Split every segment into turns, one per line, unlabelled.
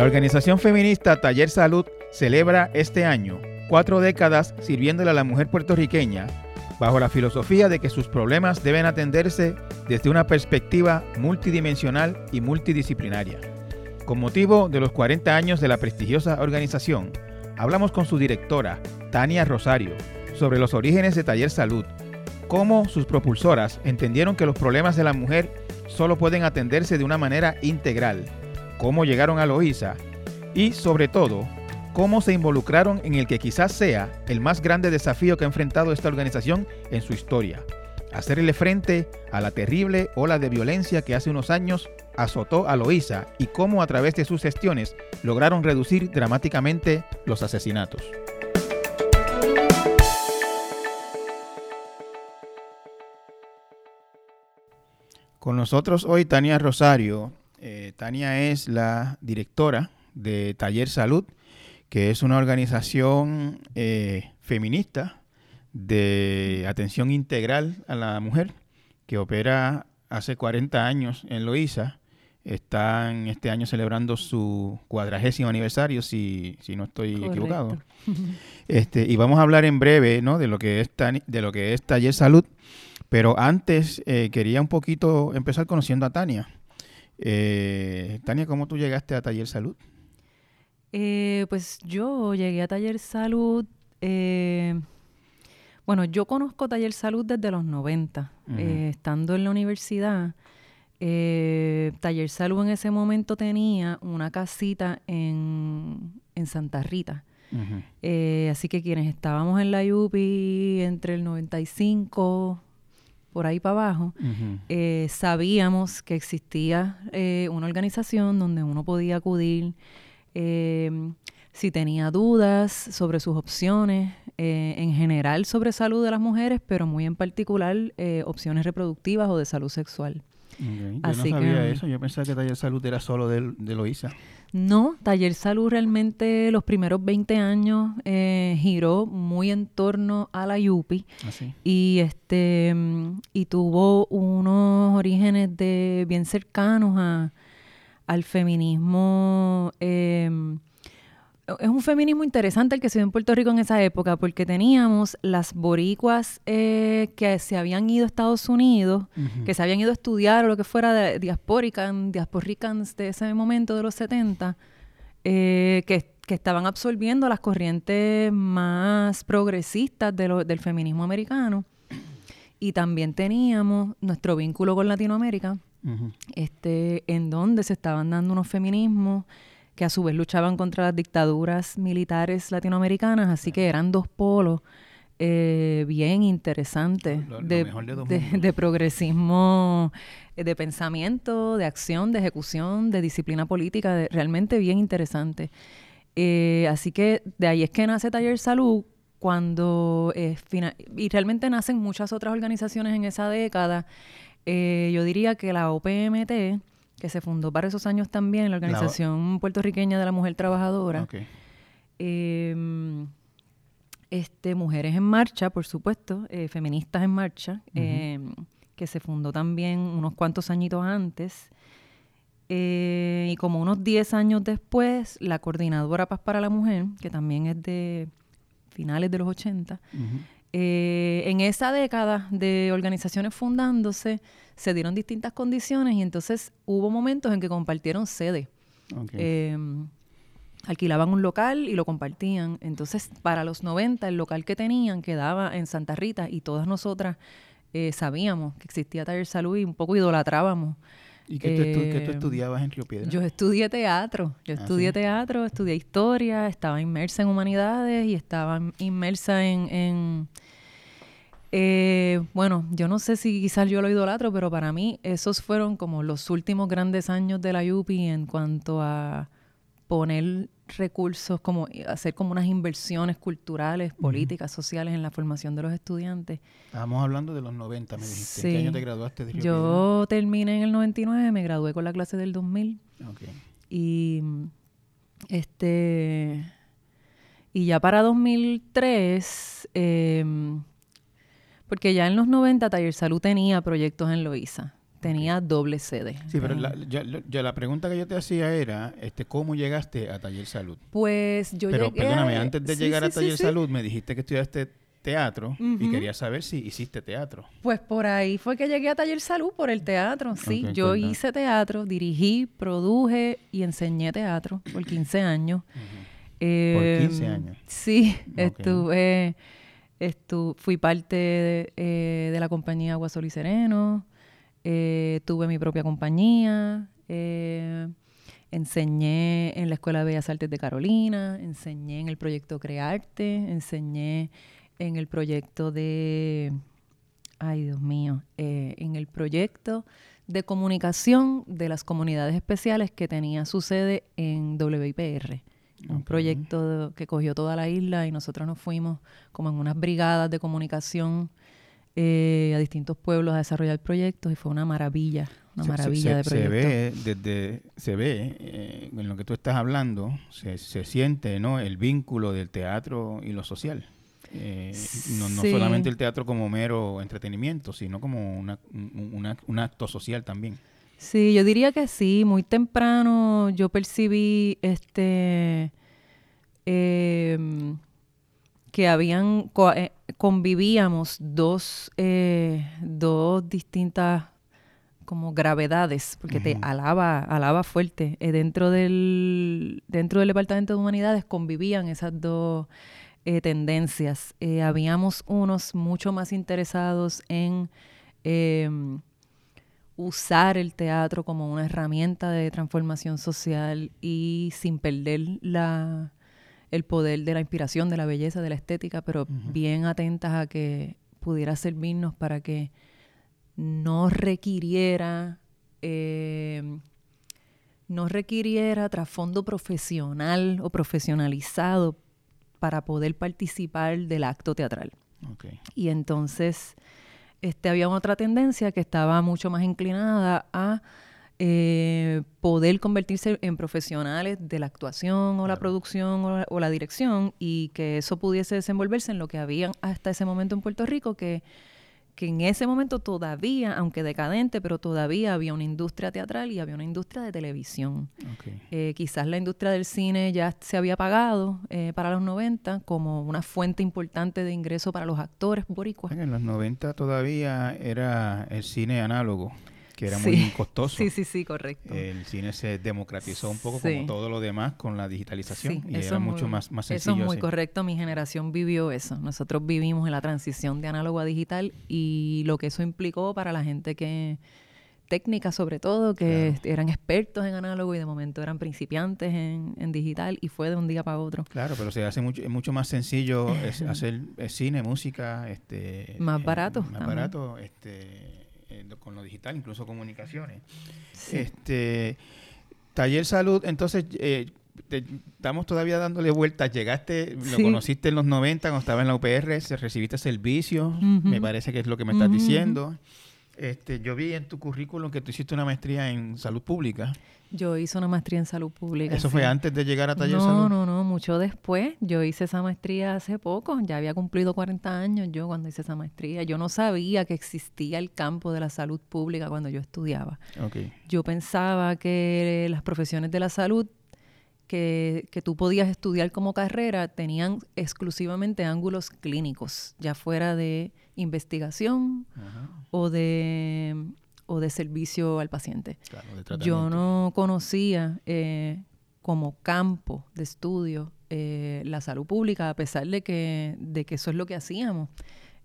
La organización feminista Taller Salud celebra este año cuatro décadas sirviéndole a la mujer puertorriqueña bajo la filosofía de que sus problemas deben atenderse desde una perspectiva multidimensional y multidisciplinaria. Con motivo de los 40 años de la prestigiosa organización, hablamos con su directora, Tania Rosario, sobre los orígenes de Taller Salud, cómo sus propulsoras entendieron que los problemas de la mujer solo pueden atenderse de una manera integral, cómo llegaron a Loíza y, sobre todo, cómo se involucraron en el que quizás sea el más grande desafío que ha enfrentado esta organización en su historia, hacerle frente a la terrible ola de violencia que hace unos años azotó a Loíza y cómo a través de sus gestiones lograron reducir dramáticamente los asesinatos. Con nosotros hoy Tania Rosario. Eh, Tania es la directora de Taller Salud, que es una organización eh, feminista de atención integral a la mujer que opera hace 40 años en Loíza. Están este año celebrando su cuadragésimo aniversario, si, si no estoy equivocado. Este, y vamos a hablar en breve ¿no? de, lo que es de lo que es Taller Salud. Pero antes eh, quería un poquito empezar conociendo a Tania. Eh, Tania, ¿cómo tú llegaste a Taller Salud?
Eh, pues yo llegué a Taller Salud, eh, bueno, yo conozco Taller Salud desde los 90, eh, estando en la universidad. Taller Salud en ese momento tenía una casita en, Santa Rita. así que quienes estábamos en la UPI entre el 95 por ahí para abajo, sabíamos que existía una organización donde uno podía acudir eh, si tenía dudas sobre sus opciones, eh, en general sobre salud de las mujeres, pero muy en particular eh, opciones reproductivas o de salud sexual.
Yo no sabía eso, yo pensaba que Taller Salud era solo de, de Loisa.
No, Taller Salud realmente los primeros 20 años eh, giró muy en torno a la Yupi
¿Ah,
y este y tuvo unos orígenes de bien cercanos a, al feminismo. Em, es un feminismo interesante el que se dio en Puerto Rico en esa época, porque teníamos las boricuas eh, que se habían ido a Estados Unidos, que se habían ido a estudiar o lo que fuera de diasporicans, diasporicans de ese momento de los 70, eh, que, estaban absorbiendo las corrientes más progresistas del feminismo americano. Y también teníamos nuestro vínculo con Latinoamérica, este, en donde se estaban dando unos feminismos que a su vez luchaban contra las dictaduras militares latinoamericanas, así que eran dos polos eh, bien interesantes de, progresismo, eh, de pensamiento, de acción, de ejecución, de disciplina política, realmente bien interesante. Eh, así que de ahí es que nace Taller Salud, cuando y realmente nacen muchas otras organizaciones en esa década eh, yo diría que la OPMT, que se fundó para esos años también, la Organización Puertorriqueña de la Mujer Trabajadora, em, este, Mujeres en Marcha, por supuesto, eh, Feministas en Marcha, em, que se fundó también unos cuantos añitos antes. Eh, y como unos 10 años después, la Coordinadora Paz para la Mujer, que también es de finales de los 80, eh, en esa década de organizaciones fundándose, se dieron distintas condiciones y entonces hubo momentos en que compartieron sede. Em, alquilaban un local y lo compartían. Entonces, para los 90, el local que tenían quedaba en Santa Rita y todas nosotras eh, sabíamos que existía Taller Salud y un poco idolatrábamos.
¿Y qué, tú, eh, estudiabas en Río Piedra?
Yo estudié teatro. Yo ah, estudié teatro, estudié historia, estaba inmersa en humanidades y estaba inmersa en eh, bueno, yo no sé si quizás yo lo idolatro, pero para mí esos fueron como los últimos grandes años de la UPI en cuanto a poner recursos, como hacer como unas inversiones culturales, políticas, sociales en la formación de los estudiantes.
Estábamos hablando de los 90, me dijiste. ¿En qué año te graduaste de
Yo terminé en el 99, me gradué con la clase del 2000. Y este y ya para 2003 eh, porque ya en los 90 Taller Salud tenía proyectos en Loíza. Tenía doble sede.
Sí, pero la, yo, la pregunta que yo te hacía era, este, ¿cómo llegaste a Taller Salud?
Pues yo
pero,
llegué...
perdóname, antes de llegar a Taller Salud me dijiste que estudiaste teatro y quería saber si hiciste teatro.
Pues por ahí fue que llegué a Taller Salud, por el teatro, sí. yo hice teatro, dirigí, produje y enseñé teatro por 15 años.
por 15 em, años.
Sí, estuve, fui parte de, eh, de, la compañía Agua Sol y Sereno, eh, tuve mi propia compañía, eh, enseñé en la Escuela de Bellas Artes de Carolina, enseñé en el proyecto Crearte, enseñé en el proyecto de, ay Dios mío, eh, en el proyecto de comunicación de las comunidades especiales que tenía su sede en WIPR. Un proyecto que cogió toda la isla y nosotros nos fuimos como en unas brigadas de comunicación eh, a distintos pueblos a desarrollar proyectos y fue una maravilla, una maravilla de proyecto.
Se ve, desde, se ve eh, en lo que tú estás hablando, se, se siente ¿no? el vínculo del teatro y lo social. Eh, no, solamente el teatro como mero entretenimiento, sino como un acto social también.
Sí, yo diría que sí. Muy temprano yo percibí este em, que habían eh, convivíamos dos, eh, dos distintas como gravedades, porque te alaba, alaba fuerte. dentro del dentro del departamento de humanidades convivían esas dos eh, tendencias. Eh, habíamos unos mucho más interesados en em, usar el teatro como una herramienta de transformación social y sin perder la, el poder de la inspiración, de la belleza, de la estética, pero bien atentas a que pudiera servirnos para que no requiriera em, no requiriera trasfondo profesional o profesionalizado para poder participar del acto teatral. Y entonces este, había otra tendencia que estaba mucho más inclinada a eh, poder convertirse en profesionales de la actuación o la producción o o la, dirección y que eso pudiese desenvolverse en lo que había hasta ese momento en Puerto Rico, que que en ese momento todavía, aunque decadente, pero todavía había una industria teatral y había una industria de televisión. Eh, quizás la industria del cine ya se había pagado eh, para los 90 como una fuente importante de ingreso para los actores boricuas.
En los 90 todavía era el cine análogo que era muy costoso.
Sí, sí, sí, correcto.
El cine se democratizó un poco como todo lo demás con la digitalización y era mucho más, más sencillo.
Eso es muy correcto, mi generación vivió eso. Nosotros vivimos en la transición de análogo a digital y lo que eso implicó para la gente que técnica sobre todo, que eran expertos en análogo y de momento eran principiantes en, digital y fue de un día para otro.
Claro, pero se hace mucho, es mucho más sencillo hacer cine, música, este
más barato.
más barato, este eh, con lo digital, incluso comunicaciones. Este, Taller Salud, entonces, eh, estamos todavía dándole vueltas. Llegaste, lo conociste en los 90 cuando estaba en la UPR, recibiste servicio, me parece que es lo que me estás diciendo. Este, yo vi en tu currículum que tú hiciste una maestría en salud pública.
Yo hice una maestría en salud pública.
¿Eso fue antes de llegar a Taller
no,
Salud?
No, no, no, mucho después. Yo hice esa maestría hace poco. Ya había cumplido 40 años yo cuando hice esa maestría. Yo no sabía que existía el campo de la salud pública cuando yo estudiaba.
Okay.
Yo pensaba que las profesiones de la salud que, que, tú podías estudiar como carrera tenían exclusivamente ángulos clínicos, ya fuera de investigación o de, o de servicio al paciente. Yo no conocía eh, como campo de estudio eh, la salud pública, a pesar de que, de que eso es lo que hacíamos.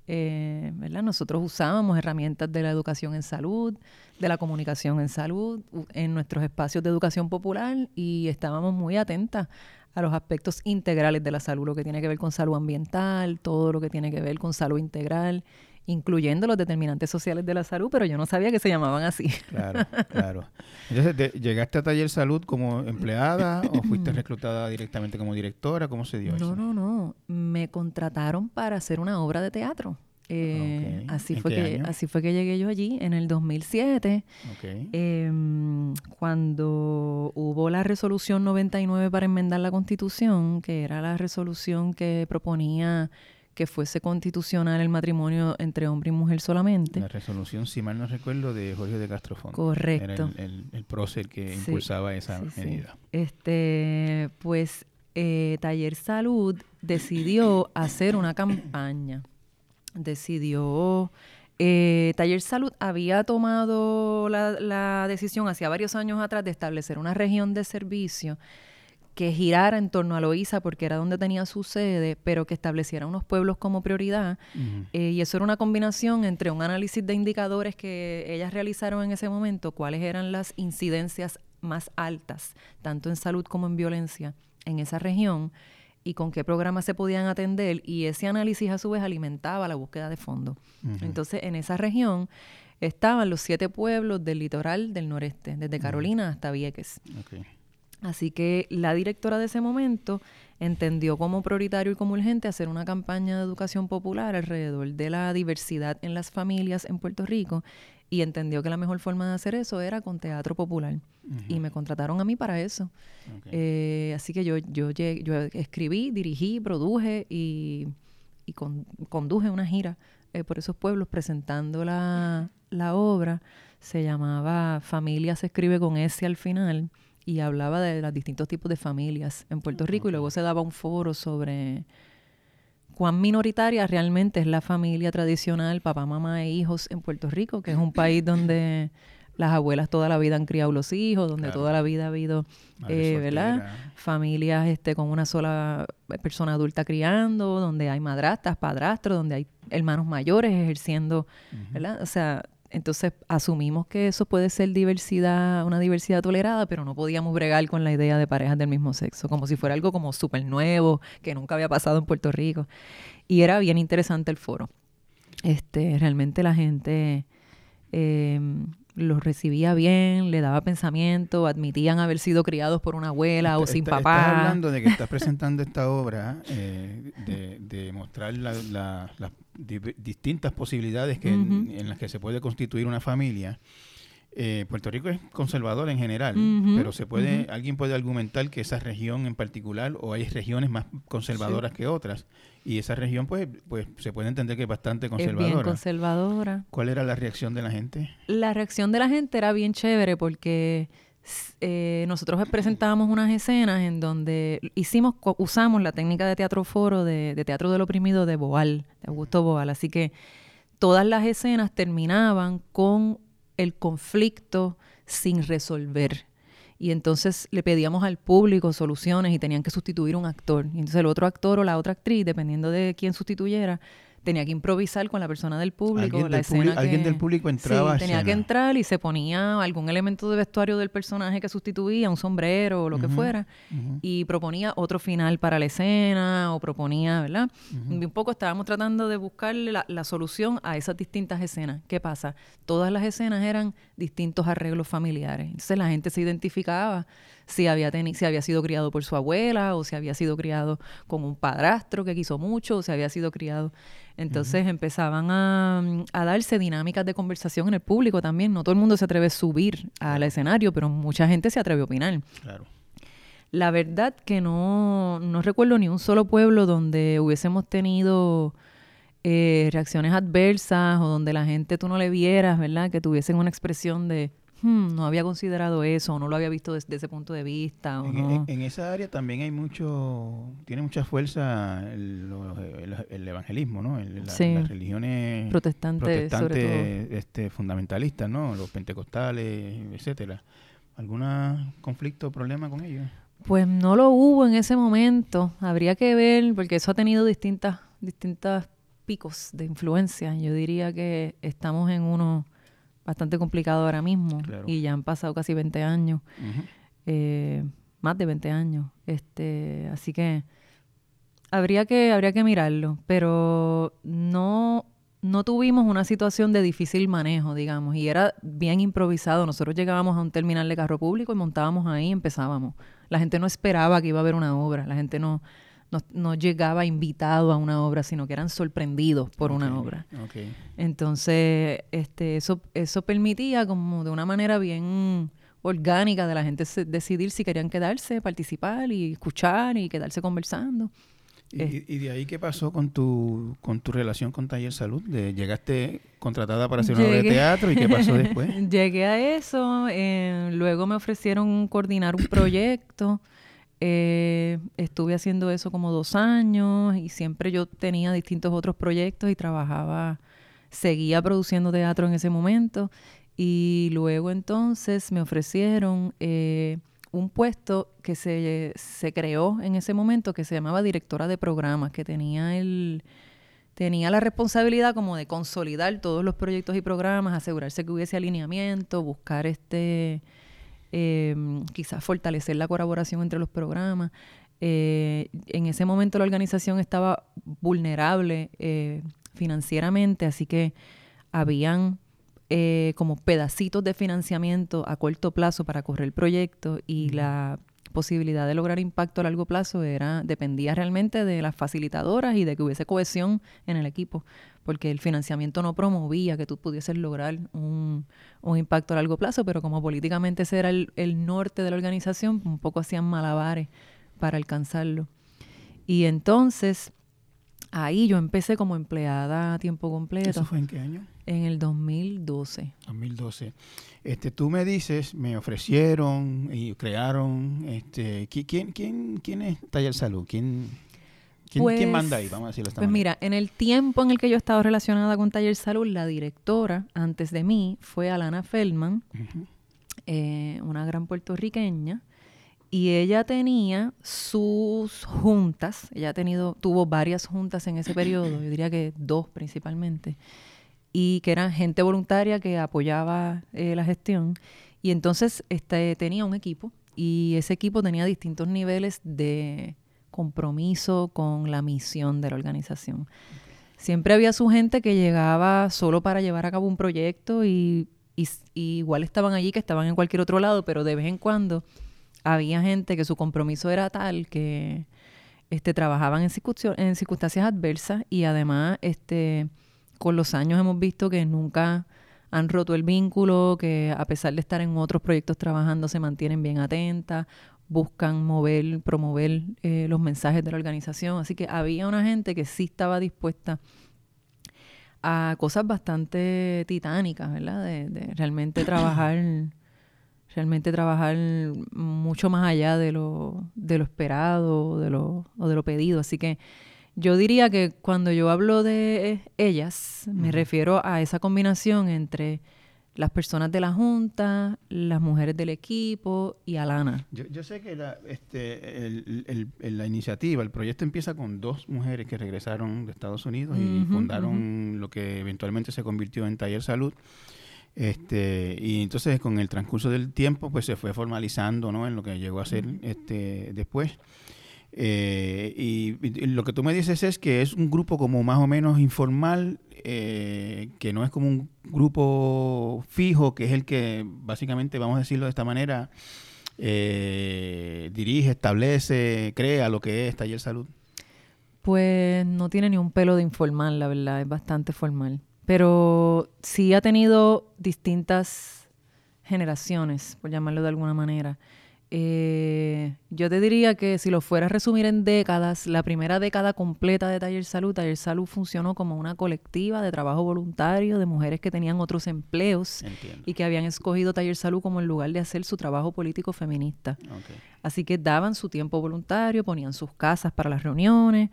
Eh, ¿verdad? Nosotros usábamos herramientas de la educación en salud, de la comunicación en salud, en nuestros espacios de educación popular y estábamos muy atentas a los aspectos integrales de la salud, lo que tiene que ver con salud ambiental, todo lo que tiene que ver con salud integral, incluyendo los determinantes sociales de la salud, pero yo no sabía que se llamaban así.
Claro, claro. Entonces, ¿llegaste a Taller Salud como empleada o fuiste reclutada directamente como directora? ¿Cómo se dio eso?
No, no, no. Me contrataron para hacer una obra de teatro. Eh, así fue que así fue que llegué yo allí en el 2007 em, cuando hubo la resolución 99 para enmendar la constitución que era la resolución que proponía que fuese constitucional el matrimonio entre hombre y mujer solamente.
La resolución, si mal no recuerdo, de Jorge de Castrofón.
Correcto.
Era el, el, prócer que impulsaba esa medida.
Este, pues eh, Taller Salud decidió hacer una campaña. Decidió eh, Taller Salud había tomado la, la, decisión hacía varios años atrás de establecer una región de servicio que girara en torno a Loíza porque era donde tenía su sede, pero que estableciera unos pueblos como prioridad. Eh, y eso era una combinación entre un análisis de indicadores que ellas realizaron en ese momento, cuáles eran las incidencias más altas, tanto en salud como en violencia, en esa región y con qué programas se podían atender y ese análisis a su vez alimentaba la búsqueda de fondos. Entonces, en esa región estaban los siete pueblos del litoral del noreste, desde Carolina hasta Vieques. Así que la directora de ese momento entendió como prioritario y como urgente hacer una campaña de educación popular alrededor de la diversidad en las familias en Puerto Rico y entendió que la mejor forma de hacer eso era con teatro popular. Y me contrataron a mí para eso. Eh, así que yo, yo, yo escribí, dirigí, produje y, conduje una gira eh, por esos pueblos presentando la, la obra. Se llamaba Familia se escribe con S al final y hablaba de los distintos tipos de familias en Puerto Rico y luego se daba un foro sobre cuán minoritaria realmente es la familia tradicional, papá, mamá e hijos en Puerto Rico, que es un país donde las abuelas toda la vida han criado los hijos, donde toda la vida ha habido, eh, ¿verdad? Familias este, con una sola persona adulta criando, donde hay madrastas, padrastros, donde hay hermanos mayores ejerciendo, ¿verdad? O sea, entonces asumimos que eso puede ser diversidad, una diversidad tolerada, pero no podíamos bregar con la idea de parejas del mismo sexo, como si fuera algo como súper nuevo, que nunca había pasado en Puerto Rico. Y era bien interesante el foro. Este, realmente la gente eh, los recibía bien, le daba pensamiento, admitían haber sido criados por una abuela o sin papá.
Estás hablando de que estás presentando esta obra, eh, de, mostrar las distintas posibilidades que en, las que se puede constituir una familia. Eh, Puerto Rico es conservador en general, pero se puede, alguien puede argumentar que esa región en particular, o hay regiones más conservadoras que otras, y esa región pues, pues se puede entender que es bastante conservadora.
Es bien conservadora.
¿Cuál era la reacción de la gente?
La reacción de la gente era bien chévere porque eh, nosotros presentábamos unas escenas en donde hicimos, usamos la técnica de teatro foro, de, de teatro del oprimido de Boal, de Augusto Boal, así que todas las escenas terminaban con el conflicto sin resolver. Y entonces le pedíamos al público soluciones y tenían que sustituir un actor. Y entonces el otro actor o la otra actriz, dependiendo de quién sustituyera, tenía que improvisar con la persona del público.
Alguien,
la
del, escena alguien del público entraba.
Sí, tenía que entrar y se ponía algún elemento de vestuario del personaje que sustituía, un sombrero o lo que fuera, y proponía otro final para la escena o proponía, ¿verdad? Un poco estábamos tratando de buscar la, la, solución a esas distintas escenas. ¿Qué pasa? Todas las escenas eran distintos arreglos familiares. Entonces la gente se identificaba si había, si había sido criado por su abuela o si había sido criado con un padrastro que quiso mucho o si había sido criado. Entonces empezaban a, a, darse dinámicas de conversación en el público también. No todo el mundo se atreve a subir al escenario, pero mucha gente se atreve a opinar.
Claro.
La verdad que no, no recuerdo ni un solo pueblo donde hubiésemos tenido eh, reacciones adversas o donde la gente tú no le vieras, ¿verdad? Que tuviesen una expresión de Hmm, no había considerado eso, o no lo había visto desde ese punto de vista. O
en, en, esa área también hay mucho, tiene mucha fuerza el, evangelismo, ¿no? las religiones
protestantes,
este, fundamentalistas, ¿no? Los pentecostales, etcétera. ¿Algún conflicto o problema con ellos?
Pues no lo hubo en ese momento. Habría que ver, porque eso ha tenido distintas, distintas picos de influencia. Yo diría que estamos en uno bastante complicado ahora mismo y ya han pasado casi 20 años, eh, más de 20 años. Este, así que habría que habría que mirarlo, pero no no tuvimos una situación de difícil manejo, digamos, y era bien improvisado. Nosotros llegábamos a un terminal de carro público y montábamos ahí y empezábamos. La gente no esperaba que iba a haber una obra, la gente no no, llegaba invitado a una obra, sino que eran sorprendidos por una obra. Entonces, este, eso, eso permitía como de una manera bien orgánica de la gente decidir si querían quedarse, participar y escuchar y quedarse conversando.
¿Y, de ahí qué pasó con tu, con tu relación con Taller Salud? De, ¿Llegaste contratada para hacer una obra de teatro y qué pasó después?
Llegué a eso, eh, luego me ofrecieron coordinar un proyecto. Eh, estuve haciendo eso como dos años y siempre yo tenía distintos otros proyectos y trabajaba, seguía produciendo teatro en ese momento. Y luego entonces me ofrecieron eh, un puesto que se, se, creó en ese momento que se llamaba directora de programas, que tenía el tenía la responsabilidad como de consolidar todos los proyectos y programas, asegurarse que hubiese alineamiento, buscar este em, quizás fortalecer la colaboración entre los programas. Eh, en ese momento la organización estaba vulnerable eh, financieramente, así que habían eh, como pedacitos de financiamiento a corto plazo para correr el proyecto y la posibilidad de lograr impacto a largo plazo era dependía realmente de las facilitadoras y de que hubiese cohesión en el equipo, porque el financiamiento no promovía que tú pudieses lograr un, impacto a largo plazo, pero como políticamente ese era el, el norte de la organización, un poco hacían malabares para alcanzarlo. Y entonces Ahí yo empecé como empleada a tiempo completo.
¿Eso fue en qué año?
En el 2012.
2012. Este, tú me dices, me ofrecieron y crearon, este, ¿quién, quién, quién es Taller Salud? ¿Quién, quién,
pues,
manda ahí? Vamos a decirlo
Pues mira, en el tiempo en el que yo he estado relacionada con Taller Salud, la directora antes de mí fue Alana Feldman, eh, una gran puertorriqueña y ella tenía sus juntas, ella ha tenido, tuvo varias juntas en ese periodo, yo diría que dos principalmente, y que eran gente voluntaria que apoyaba eh, la gestión. Y entonces este, tenía un equipo y ese equipo tenía distintos niveles de compromiso con la misión de la organización. Siempre había su gente que llegaba solo para llevar a cabo un proyecto y, igual estaban allí que estaban en cualquier otro lado, pero de vez en cuando había gente que su compromiso era tal que este, trabajaban en, en circunstancias adversas y además este, con los años hemos visto que nunca han roto el vínculo, que a pesar de estar en otros proyectos trabajando se mantienen bien atentas, buscan mover, promover eh, los mensajes de la organización. Así que había una gente que sí estaba dispuesta a cosas bastante titánicas, ¿verdad? De, de realmente trabajar realmente trabajar mucho más allá de lo, de lo esperado de lo, o de lo pedido. Así que yo diría que cuando yo hablo de ellas, me refiero a esa combinación entre las personas de la Junta, las mujeres del equipo y Alana.
Yo, yo sé que la, este, el, la iniciativa, el proyecto empieza con dos mujeres que regresaron de Estados Unidos y fundaron lo que eventualmente se convirtió en Taller Salud. Este, y entonces con el transcurso del tiempo pues se fue formalizando ¿no? en lo que llegó a ser este, después. Eh, y, lo que tú me dices es que es un grupo como más o menos informal, eh, que no es como un grupo fijo, que es el que básicamente, vamos a decirlo de esta manera, eh, dirige, establece, crea lo que es Taller Salud.
Pues no tiene ni un pelo de informal, la verdad, es bastante formal pero sí ha tenido distintas generaciones, por llamarlo de alguna manera. Eh, yo te diría que si lo fuera a resumir en décadas, la primera década completa de Taller Salud, Taller Salud funcionó como una colectiva de trabajo voluntario de mujeres que tenían otros empleos y que habían escogido Taller Salud como el lugar de hacer su trabajo político feminista. Así que daban su tiempo voluntario, ponían sus casas para las reuniones,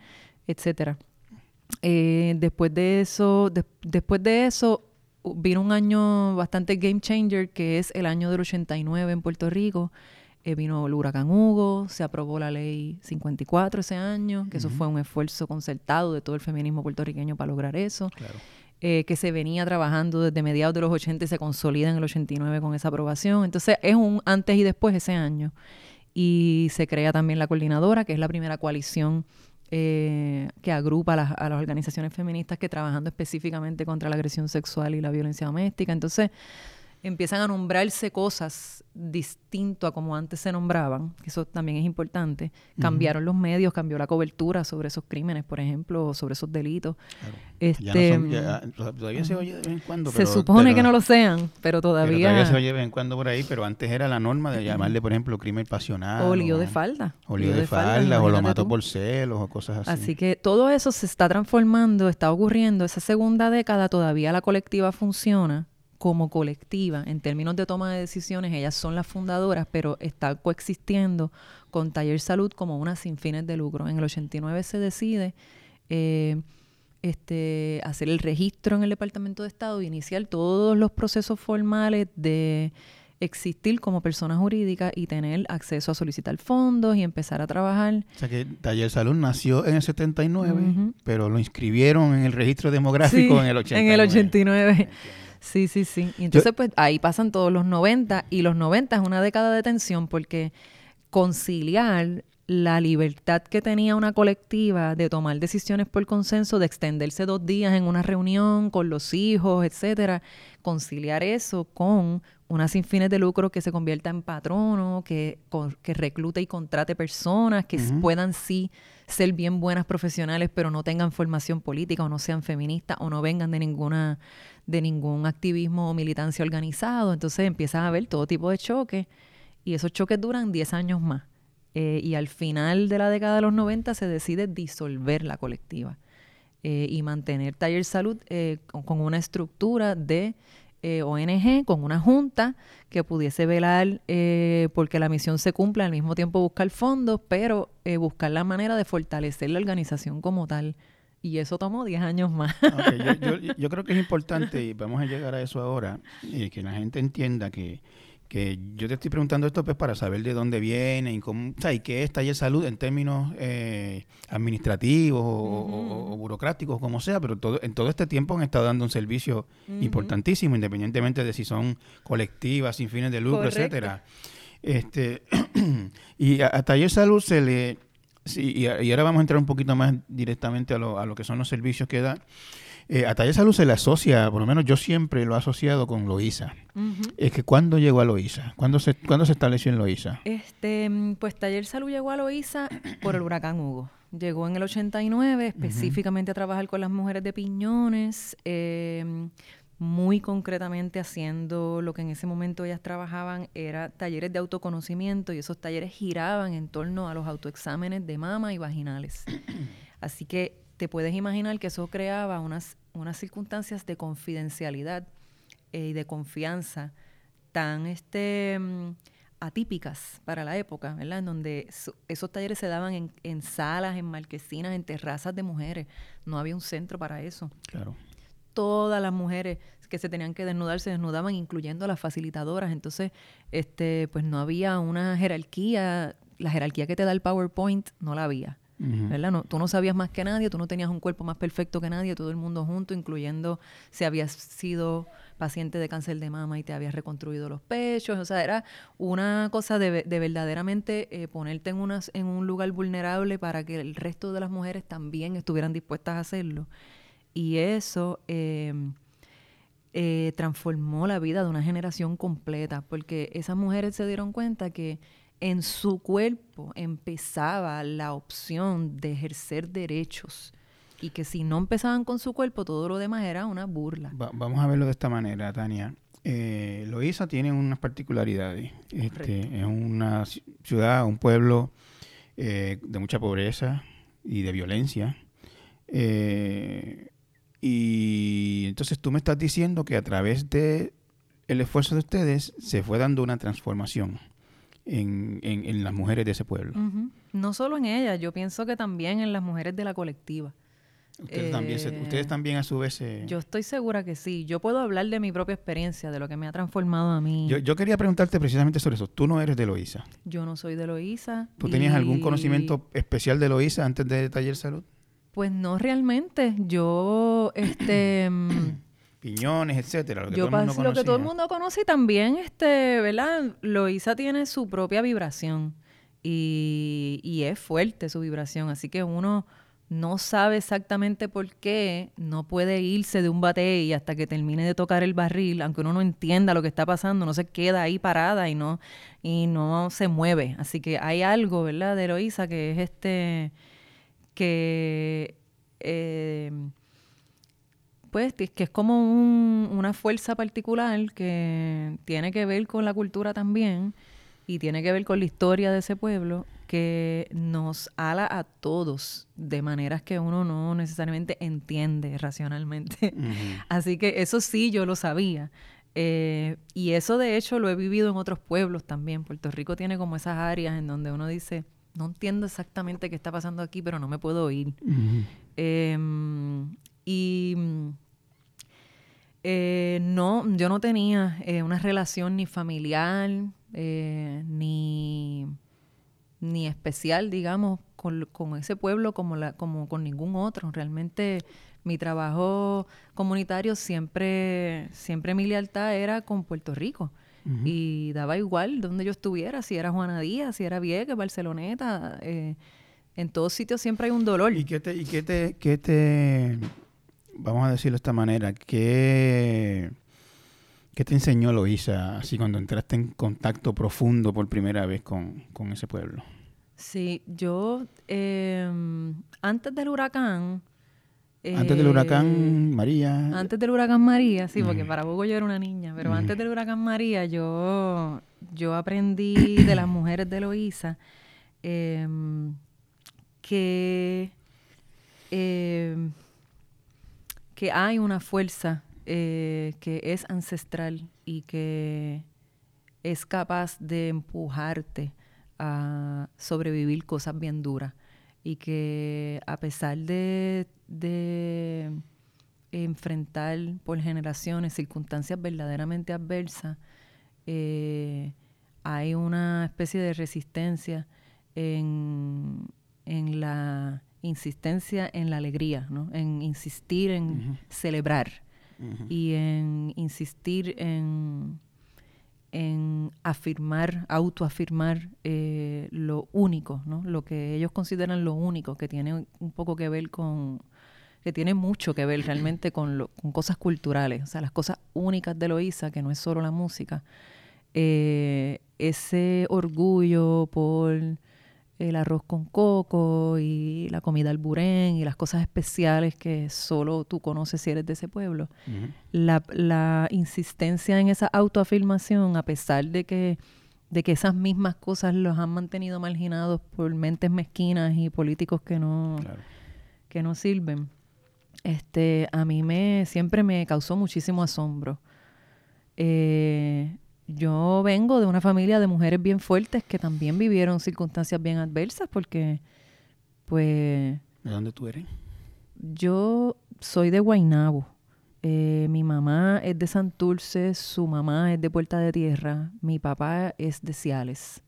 etcétera. Eh, después de eso, después de eso, vino un año bastante game changer, que es el año del 89 en Puerto Rico. Eh, vino el huracán Hugo, se aprobó la ley 54 ese año, que eso fue un esfuerzo concertado de todo el feminismo puertorriqueño para lograr eso. Eh, que se venía trabajando desde mediados de los 80 y se consolida en el 89 con esa aprobación. Entonces es un antes y después ese año. Y se crea también la coordinadora, que es la primera coalición eh, que agrupa a las, a las, organizaciones feministas que trabajando específicamente contra la agresión sexual y la violencia doméstica. Entonces, empiezan a nombrarse cosas distinto a como antes se nombraban, que eso también es importante. Cambiaron los medios, cambió la cobertura sobre esos crímenes, por ejemplo, o sobre esos delitos. Este,
todavía se oye de vez en cuando.
Se supone que no lo sean, pero todavía...
todavía se oye de vez en cuando por ahí, pero antes era la norma de llamarle, por ejemplo, crimen pasional.
O lío de falda.
O lío de, falda, o lo mató por celos, o cosas así.
Así que todo eso se está transformando, está ocurriendo. Esa segunda década todavía la colectiva funciona como colectiva, en términos de toma de decisiones, ellas son las fundadoras, pero está coexistiendo con Taller Salud como una sin fines de lucro. En el 89 se decide eh, este, hacer el registro en el Departamento de Estado y iniciar todos los procesos formales de existir como persona jurídica y tener acceso a solicitar fondos y empezar a trabajar.
O sea que Taller Salud nació en el 79, pero lo inscribieron en el registro demográfico en el 89.
En el 89. Sí, sí, sí. Y entonces, pues ahí pasan todos los 90 y los 90 es una década de tensión porque conciliar la libertad que tenía una colectiva de tomar decisiones por consenso, de extenderse dos días en una reunión con los hijos, etcétera, conciliar eso con una sin fines de lucro que se convierta en patrono, que, que reclute y contrate personas que puedan sí ser bien buenas profesionales, pero no tengan formación política o no sean feministas o no vengan de ninguna de ningún activismo o militancia organizado. Entonces empiezan a haber todo tipo de choques y esos choques duran 10 años más. Eh, y al final de la década de los 90 se decide disolver la colectiva eh, y mantener Taller Salud eh, con, una estructura de ONG, con una junta que pudiese velar porque la misión se cumpla, al mismo tiempo buscar fondos, pero buscar la manera de fortalecer la organización como tal. Y eso tomó 10 años más.
yo, creo que es importante, y vamos a llegar a eso ahora, y que la gente entienda que, que yo te estoy preguntando esto pues para saber de dónde viene y cómo, o y qué es taller salud en términos eh, administrativos o, burocráticos, como sea, pero todo, en todo este tiempo han estado dando un servicio importantísimo, independientemente de si son colectivas, sin fines de lucro, etcétera. Este, y a, a taller salud se le Sí, y, ahora vamos a entrar un poquito más directamente a lo, a lo que son los servicios que da. Eh, a Taller Salud se le asocia, por lo menos yo siempre lo he asociado con Loíza. Es que ¿cuándo llegó a Loíza? ¿Cuándo se, ¿Cuándo se estableció en Loíza?
Este, pues Taller Salud llegó a Loíza por el huracán Hugo. Llegó en el 89 específicamente a trabajar con las mujeres de Piñones. Eh, muy concretamente haciendo lo que en ese momento ellas trabajaban era talleres de autoconocimiento y esos talleres giraban en torno a los autoexámenes de mama y vaginales. Así que te puedes imaginar que eso creaba unas, unas circunstancias de confidencialidad eh, y de confianza tan este, mm, atípicas para la época, ¿verdad? En donde esos talleres se daban en, en salas, en marquesinas, en terrazas de mujeres. No había un centro para eso.
Claro
todas las mujeres que se tenían que desnudar se desnudaban, incluyendo las facilitadoras. Entonces, este, pues no había una jerarquía, la jerarquía que te da el PowerPoint no la había. ¿verdad? No, tú no sabías más que nadie, tú no tenías un cuerpo más perfecto que nadie, todo el mundo junto, incluyendo si habías sido paciente de cáncer de mama y te habías reconstruido los pechos. O sea, era una cosa de, de verdaderamente eh, ponerte en, unas, en un lugar vulnerable para que el resto de las mujeres también estuvieran dispuestas a hacerlo. Y eso eh, eh, transformó la vida de una generación completa, porque esas mujeres se dieron cuenta que en su cuerpo empezaba la opción de ejercer derechos y que si no empezaban con su cuerpo, todo lo demás era una burla.
vamos a verlo de esta manera, Tania. Eh, Loíza tiene unas particularidades. Este, es una ciudad, un pueblo eh, de mucha pobreza y de violencia. Eh, y entonces tú me estás diciendo que a través de el esfuerzo de ustedes se fue dando una transformación en, en, las mujeres de ese pueblo.
No solo en ellas, yo pienso que también en las mujeres de la colectiva.
Ustedes, también, eh, ustedes también a su vez...
Yo estoy segura que sí. Yo puedo hablar de mi propia experiencia, de lo que me ha transformado a mí.
Yo, yo quería preguntarte precisamente sobre eso. Tú no eres de Loíza.
Yo no soy de Loíza.
¿Tú tenías algún conocimiento especial de Loíza antes de Taller Salud?
Pues no realmente. Yo, este... Mm,
Piñones, etcétera.
Lo que, todo, el mundo lo que todo el mundo conoce y también, este, ¿verdad? Loisa tiene su propia vibración y, y es fuerte su vibración. Así que uno no sabe exactamente por qué no puede irse de un batey hasta que termine de tocar el barril, aunque uno no entienda lo que está pasando, no se queda ahí parada y no, y no se mueve. Así que hay algo, ¿verdad?, de Eloísa que es este, que, eh, pues, que es como una fuerza particular que tiene que ver con la cultura también y tiene que ver con la historia de ese pueblo que nos ala a todos de maneras que uno no necesariamente entiende racionalmente. Así que eso sí yo lo sabía. Eh, y eso de hecho lo he vivido en otros pueblos también. Puerto Rico tiene como esas áreas en donde uno dice, no entiendo exactamente qué está pasando aquí, pero no me puedo ir. Em, y eh, no, yo no tenía eh, una relación ni familiar, ni ni especial, digamos, con, ese pueblo como, la, como con ningún otro. Realmente mi trabajo comunitario siempre, siempre mi lealtad era con Puerto Rico. Y daba igual donde yo estuviera, si era Juana Díaz, si era Vieques, Barceloneta, eh, en todos sitios siempre hay un dolor.
¿Y qué te, y qué te, qué te, vamos a decirlo de esta manera, qué, qué te enseñó Loisa así cuando entraste en contacto profundo por primera vez con, con ese pueblo?
Sí, yo em, antes del huracán...
antes del huracán eh, María.
Antes del huracán María, sí, porque para poco yo era una niña, pero antes del huracán María yo, yo aprendí de las mujeres de Loíza em, que, em, que hay una fuerza eh, que es ancestral y que es capaz de empujarte a sobrevivir cosas bien duras y que a pesar de, enfrentar por generaciones circunstancias verdaderamente adversas, eh, hay una especie de resistencia en, la insistencia en la alegría, ¿no? en insistir en celebrar y en insistir en en afirmar, autoafirmar eh, lo único, ¿no? Lo que ellos consideran lo único, que tiene un poco que ver con, que tiene mucho que ver realmente con, lo, con cosas culturales, o sea, las cosas únicas de Loíza, que no es solo la música. Eh, ese orgullo por el arroz con coco y la comida al burén y las cosas especiales que solo tú conoces si eres de ese pueblo. la, insistencia en esa autoafirmación, a pesar de que, de que esas mismas cosas los han mantenido marginados por mentes mezquinas y políticos que no, que no sirven, este, a mí me siempre me causó muchísimo asombro. Eh, yo vengo de una familia de mujeres bien fuertes que también vivieron circunstancias bien adversas porque, pues...
¿De dónde tú eres?
Yo soy de Guaynabo. Eh, mi mamá es de Santurce, su mamá es de Puerta de Tierra, mi papá es de Ciales.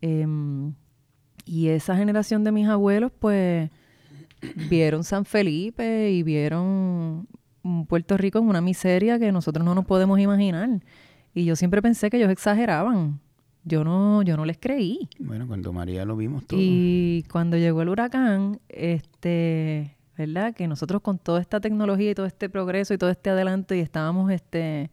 Em, y esa generación de mis abuelos, pues, vieron San Felipe y vieron Puerto Rico en una miseria que nosotros no nos podemos imaginar. Y yo siempre pensé que ellos exageraban. Yo no, yo no les creí.
Bueno, cuando María lo vimos todo.
Y cuando llegó el huracán, este, ¿verdad? Que nosotros con toda esta tecnología y todo este progreso y todo este adelanto y estábamos este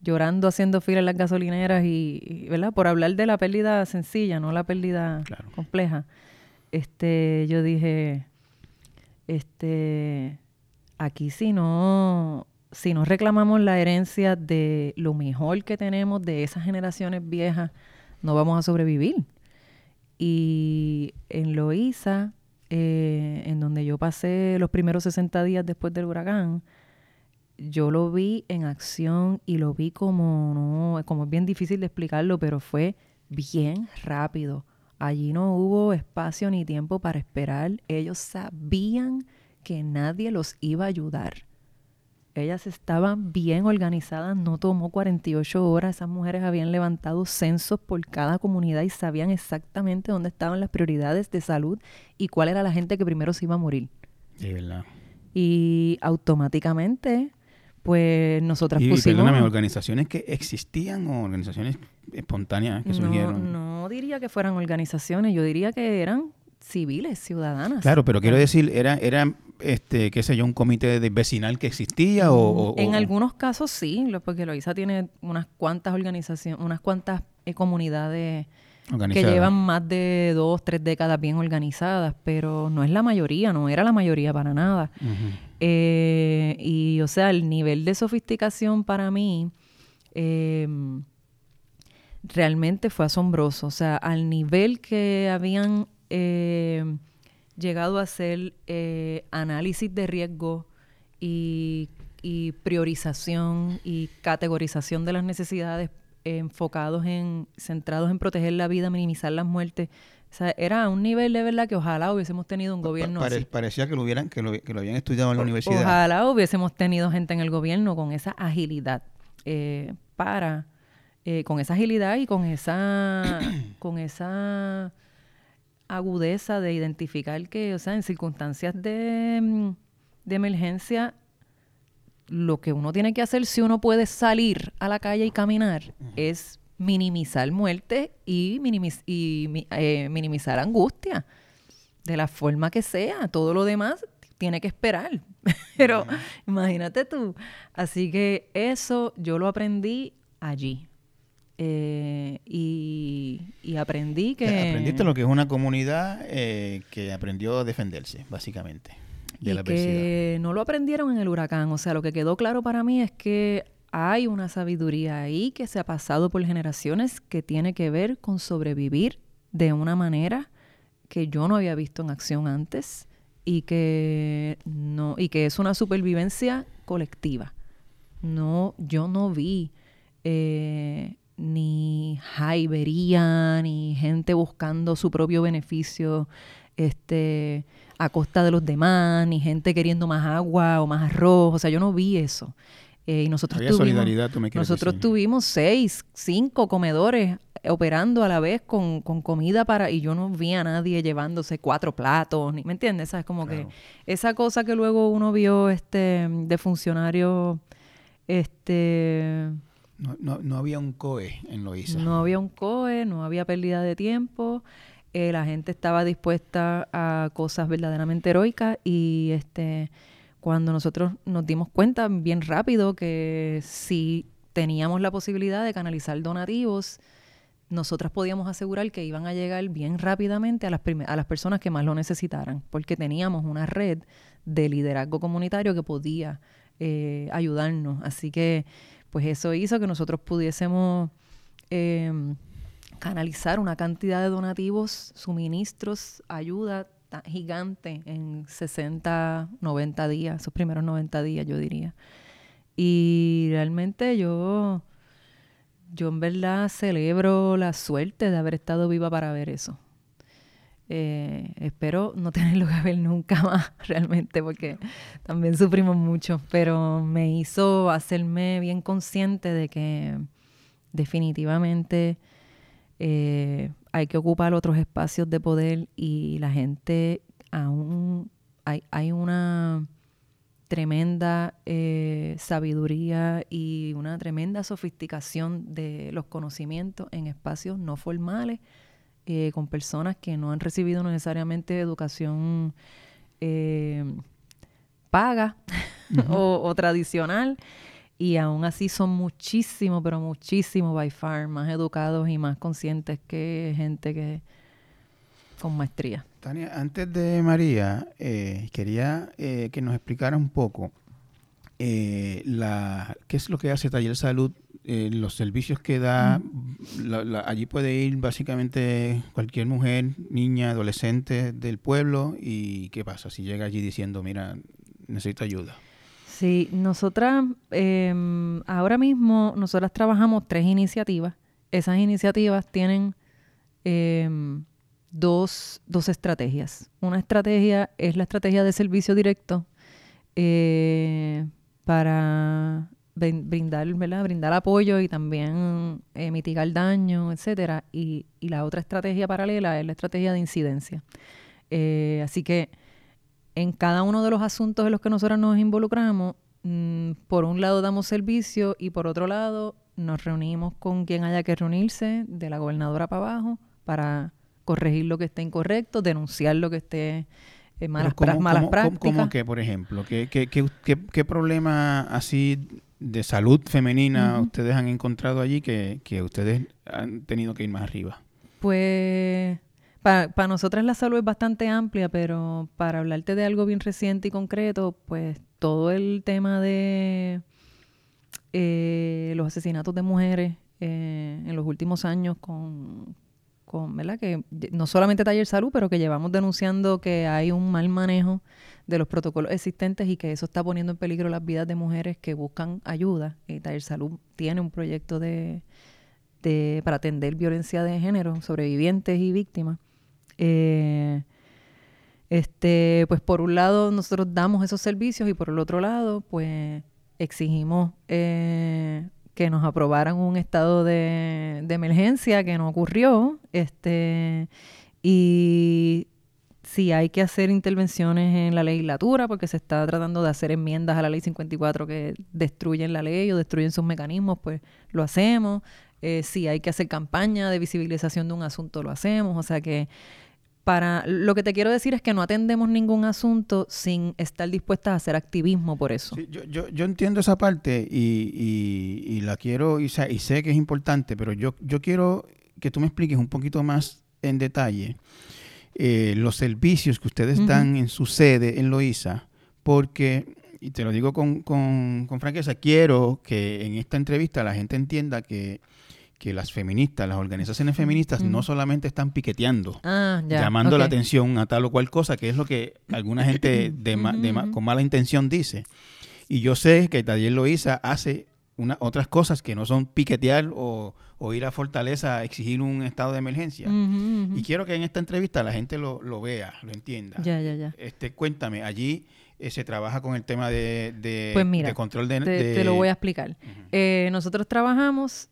llorando haciendo fila en las gasolineras y, ¿verdad? Por hablar de la pérdida sencilla, no la pérdida compleja. Este, yo dije, este, aquí si no si no reclamamos la herencia de lo mejor que tenemos de esas generaciones viejas, no vamos a sobrevivir. Y en Loíza, eh, en donde yo pasé los primeros 60 días después del huracán, yo lo vi en acción y lo vi como, no, como es bien difícil de explicarlo, pero fue bien rápido. Allí no hubo espacio ni tiempo para esperar. Ellos sabían que nadie los iba a ayudar ellas estaban bien organizadas, no tomó 48 horas, esas mujeres habían levantado censos por cada comunidad y sabían exactamente dónde estaban las prioridades de salud y cuál era la gente que primero se iba a morir.
Sí, ¿verdad?
Y automáticamente, pues nosotras y, pusimos...
Perdóname, ¿organizaciones que existían o organizaciones espontáneas que surgieron?
No diría que fueran organizaciones, yo diría que eran civiles, ciudadanas.
Claro, pero quiero decir, era, era este, qué sé yo, un comité de vecinal que existía o,
en algunos casos sí, porque Loiza tiene unas cuantas organizaciones, unas cuantas eh, comunidades que llevan más de dos, tres décadas bien organizadas, pero no es la mayoría, no era la mayoría para nada. Eh, y, o sea, el nivel de sofisticación para mí em, realmente fue asombroso. O sea, al nivel que habían em, llegado a hacer eh, análisis de riesgo y, y priorización y categorización de las necesidades enfocados en, centrados en proteger la vida, minimizar las muertes. O sea, era a un nivel de verdad que ojalá hubiésemos tenido un gobierno así.
Parecía que lo, hubieran, que lo, habían estudiado en la universidad.
Ojalá hubiésemos tenido gente en el gobierno con esa agilidad eh, para, eh, con esa agilidad y con esa, con esa agudeza de identificar que, o sea, en circunstancias de, de emergencia lo que uno tiene que hacer si uno puede salir a la calle y caminar es minimizar muerte y, eh, minimizar angustia de la forma que sea. Todo lo demás tiene que esperar. Pero imagínate tú. Así que eso yo lo aprendí allí. Eh, y, aprendí que...
Aprendiste lo que es una comunidad eh, que aprendió a defenderse, básicamente
y que no lo aprendieron en el huracán. O sea, lo que quedó claro para mí es que hay una sabiduría ahí que se ha pasado por generaciones que tiene que ver con sobrevivir de una manera que yo no había visto en acción antes y que no y que es una supervivencia colectiva. No, yo no vi eh, ni jaibería ni gente buscando su propio beneficio, este a costa de los demás, ni gente queriendo más agua o más arroz. O sea, yo no vi eso. Eh, y nosotros tuvimos,
solidaridad, tú me
Nosotros tuvimos seis, cinco comedores operando a la vez con, comida para... Y yo no vi a nadie llevándose cuatro platos, ni, ¿me entiendes? Es como que esa cosa que luego uno vio este de funcionario... Este...
No, no, había un COE en.
No había un COE, no había pérdida de tiempo. Eh, la gente estaba dispuesta a cosas verdaderamente heroicas y este cuando nosotros nos dimos cuenta bien rápido que si teníamos la posibilidad de canalizar donativos, nosotras podíamos asegurar que iban a llegar bien rápidamente a las, a las personas que más lo necesitaran, porque teníamos una red de liderazgo comunitario que podía eh, ayudarnos. Así que, pues eso hizo que nosotros pudiésemos eh, canalizar una cantidad de donativos, suministros, ayuda gigante en 60, 90 días, esos primeros 90 días yo diría. Y realmente yo, yo en verdad celebro la suerte de haber estado viva para ver eso. Eh, espero no tenerlo que ver nunca más realmente porque también sufrimos mucho, pero me hizo hacerme bien consciente de que definitivamente eh, hay que ocupar otros espacios de poder y la gente aún hay, hay una tremenda eh, sabiduría y una tremenda sofisticación de los conocimientos en espacios no formales eh, con personas que no han recibido necesariamente educación paga o, tradicional y aún así son muchísimo, pero muchísimo by far más educados y más conscientes que gente que con maestría.
Tania, antes de María, eh, quería eh, que nos explicara un poco eh, la, qué es lo que hace Taller Salud, los servicios que da. allí puede ir básicamente cualquier mujer, niña, adolescente del pueblo y qué pasa si llega allí diciendo, mira, necesito ayuda.
Sí, nosotras em, ahora mismo, nosotras trabajamos tres iniciativas. Esas iniciativas tienen em, dos, dos estrategias. Una estrategia es la estrategia de servicio directo eh, para brindar, ¿verdad? brindar apoyo y también eh, mitigar daño, etcétera. Y, y, la otra estrategia paralela es la estrategia de incidencia. Eh, así que en cada uno de los asuntos en los que nosotros nos involucramos, mm, por un lado damos servicio y por otro lado nos reunimos con quien haya que reunirse, de la gobernadora para abajo, para corregir lo que esté incorrecto, denunciar lo que esté eh, malas,
¿Cómo,
malas
cómo-
prácticas.
cómo que, por ejemplo? ¿Qué, qué, qué, qué- qué problema así de salud femenina ustedes han encontrado allí que, que ustedes han tenido que ir más arriba?
Pues para nosotras la salud es bastante amplia, pero para hablarte de algo bien reciente y concreto, pues todo el tema de eh, los asesinatos de mujeres eh, en los últimos años con, con, ¿verdad? Que no solamente Taller Salud, pero que llevamos denunciando que hay un mal manejo de los protocolos existentes y que eso está poniendo en peligro las vidas de mujeres que buscan ayuda. Y Taller Salud tiene un proyecto de, de, para atender violencia de género, sobrevivientes y víctimas. Eh, este, pues por un lado nosotros damos esos servicios y por el otro lado, pues exigimos eh, que nos aprobaran un estado de, de emergencia que no ocurrió. Este, y si hay que hacer intervenciones en la legislatura porque se está tratando de hacer enmiendas a la ley 54 que destruyen la ley o destruyen sus mecanismos, pues lo hacemos. Eh, si hay que hacer campaña de visibilización de un asunto, lo hacemos. O sea que para lo que te quiero decir es que no atendemos ningún asunto sin estar dispuestas a hacer activismo por eso.
Yo, yo, yo entiendo esa parte y, y- y la quiero y, y sé que es importante, pero yo, yo quiero que tú me expliques un poquito más en detalle eh, los servicios que ustedes
Ujú.
dan en su sede en Loíza, porque, y te lo digo con, con, con franqueza, quiero que en esta entrevista la gente entienda que, que las feministas, las organizaciones feministas no solamente están piqueteando
Ah, ya.
llamando la atención a tal o cual cosa, que es lo que alguna gente de ma- de ma-
Ujú.
con mala intención dice. Y yo sé que Taller Loíza hace una, otras cosas que no son piquetear o, o ir a Fortaleza a exigir un estado de emergencia. Y quiero que en esta entrevista la gente lo, lo vea, lo entienda.
Ya, ya, ya.
Este, cuéntame, allí eh, se trabaja con el tema de, de-
Pues mira,
de control de,
Te,
de-
te lo voy a explicar. Eh, nosotros trabajamos,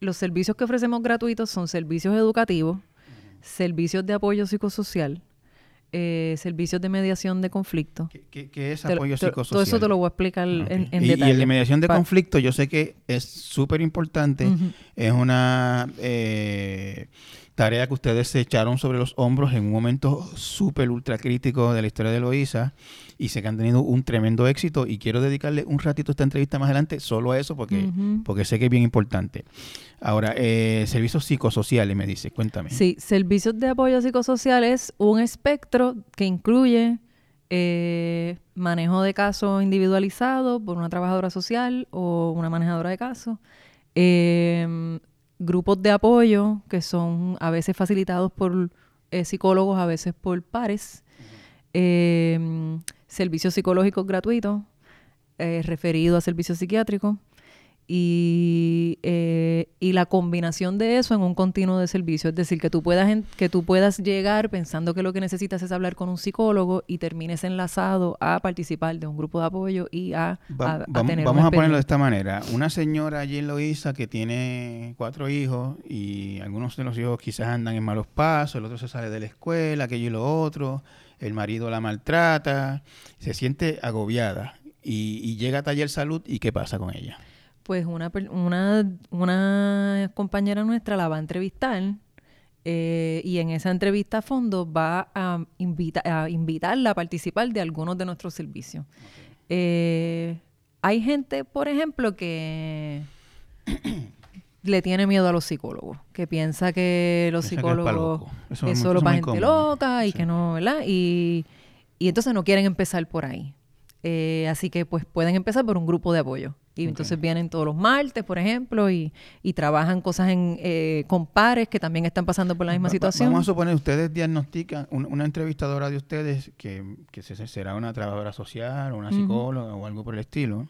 los servicios que ofrecemos gratuitos son servicios educativos, servicios de apoyo psicosocial, eh, servicios de mediación de conflicto.
¿Qué, es apoyo
te-
psicosocial?
Todo eso te lo voy a explicar
Ok.
en, en
y, y
detalle.
el de mediación de
Pa-
conflicto, yo sé que es súper importante. Es una eh, tarea que ustedes se echaron sobre los hombros en un momento súper ultra crítico de la historia de Loíza y sé que han tenido un tremendo éxito y quiero dedicarle un ratito a esta entrevista más adelante solo a eso porque, porque sé que es bien importante. Ahora, eh, servicios psicosociales, me dice, cuéntame.
Sí, servicios de apoyo psicosocial es un espectro que incluye eh, manejo de casos individualizado por una trabajadora social o una manejadora de casos, eh, grupos de apoyo que son a veces facilitados por eh, psicólogos, a veces por pares, eh, servicios psicológicos gratuitos, eh, referidos a servicios psiquiátricos y, eh, y la combinación de eso en un continuo de servicio. Es decir, que tú, puedas en- que tú puedas llegar pensando que lo que necesitas es hablar con un psicólogo y termines enlazado a participar de un grupo de apoyo y a,
Va-
a- a
vamos
tener
vamos
una
a ponerlo de esta manera. Una señora allí en Loíza que tiene cuatro hijos y algunos de los hijos quizás andan en malos pasos, el otro se sale de la escuela, aquello y lo otro, el marido la maltrata, se siente agobiada y, y llega a taller salud y ¿qué pasa con ella?
Pues una, una, una compañera nuestra la va a entrevistar eh, y en esa entrevista a fondo va a, invita- a invitarla a participar de algunos de nuestros servicios. Eh, hay gente, por ejemplo, que le tiene miedo a los psicólogos, que piensa que los
Piensa que es pa'
psicólogos
loco. Eso
es
es
solo
es
para gente
común.
loca y
Sí.
que no, ¿verdad? Y, y entonces no quieren empezar por ahí. Eh, así que pues pueden empezar por un grupo de apoyo. Y entonces vienen todos los martes, por ejemplo, y, y trabajan cosas en, eh, con pares que también están pasando por la misma
Va-
situación.
Vamos a suponer, ustedes diagnostican, un- una entrevistadora de ustedes, que, que se- será una trabajadora social o una psicóloga o algo por el estilo,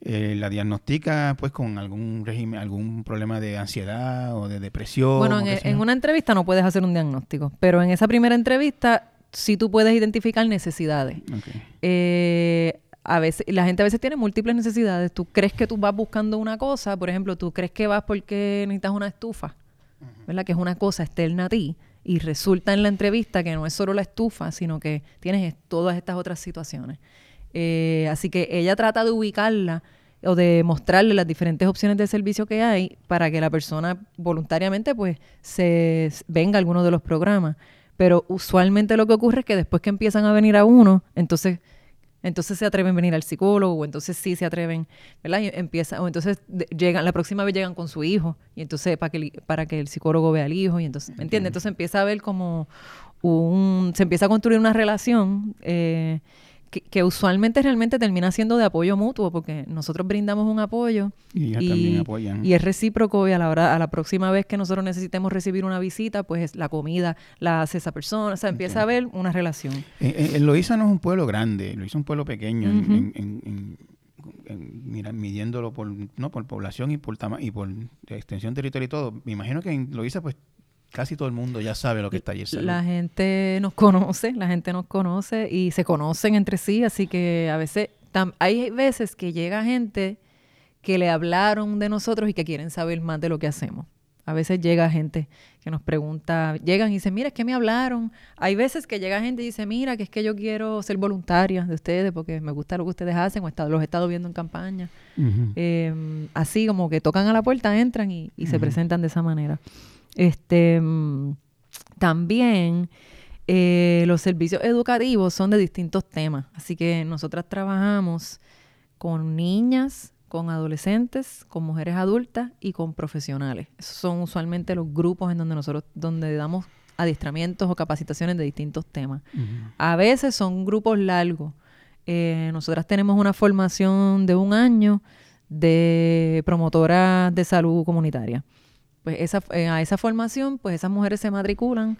eh, la diagnostica pues con algún régimen, algún problema de ansiedad o de depresión.
Bueno, en, una entrevista no puedes hacer un diagnóstico, pero en esa primera entrevista sí tú puedes identificar necesidades.
Ok.
Eh, a veces, la gente a veces tiene múltiples necesidades. Tú crees que tú vas buscando una cosa, por ejemplo, tú crees que vas porque necesitas una estufa, ¿verdad? Que es una cosa externa a ti. Y resulta en la entrevista que no es solo la estufa, sino que tienes todas estas otras situaciones. Eh, así que ella trata de ubicarla o de mostrarle las diferentes opciones de servicio que hay para que la persona voluntariamente pues se venga a alguno de los programas. Pero usualmente lo que ocurre es que después que empiezan a venir a uno, entonces entonces se atreven a venir al psicólogo, o entonces sí se atreven, ¿verdad? Y empieza, o entonces llegan, la próxima vez llegan con su hijo, y entonces para que, para que el psicólogo vea al hijo, y entonces, ¿me entiendes? Entonces empieza a ver como un, se empieza a construir una relación eh, que, usualmente realmente termina siendo de apoyo mutuo, porque nosotros brindamos un apoyo
y, también apoyan.
y es recíproco y a la hora, a la próxima vez que nosotros necesitemos recibir una visita, pues la comida la hace esa persona, o sea, empieza a haber una relación.
Eh, eh, eh, Loíza no es un pueblo grande, Loíza es un pueblo pequeño, en, mira, midiéndolo por, no, por población y por, y por extensión territorial y todo. Me imagino que en Loíza pues casi todo el mundo ya sabe lo que está Taller
La gente nos conoce, la gente nos conoce y se conocen entre sí, así que a veces, hay veces que llega gente que le hablaron de nosotros y que quieren saber más de lo que hacemos. A veces llega gente que nos pregunta, llegan y dicen, mira, es que me hablaron. Hay veces que llega gente y dice, mira, que es que yo quiero ser voluntaria de ustedes porque me gusta lo que ustedes hacen o los he estado viendo en campaña. Em, así como que tocan a la puerta, entran y, se presentan de esa manera. Este, mm, también eh, los servicios educativos son de distintos temas, así que nosotras trabajamos con niñas, con adolescentes, con mujeres adultas y con profesionales. Esos son usualmente los grupos en donde nosotros donde damos adiestramientos o capacitaciones de distintos temas. A veces son grupos largos. Eh, nosotras tenemos una formación de un año de promotoras de salud comunitaria pues esa, eh, a esa formación, pues esas mujeres se matriculan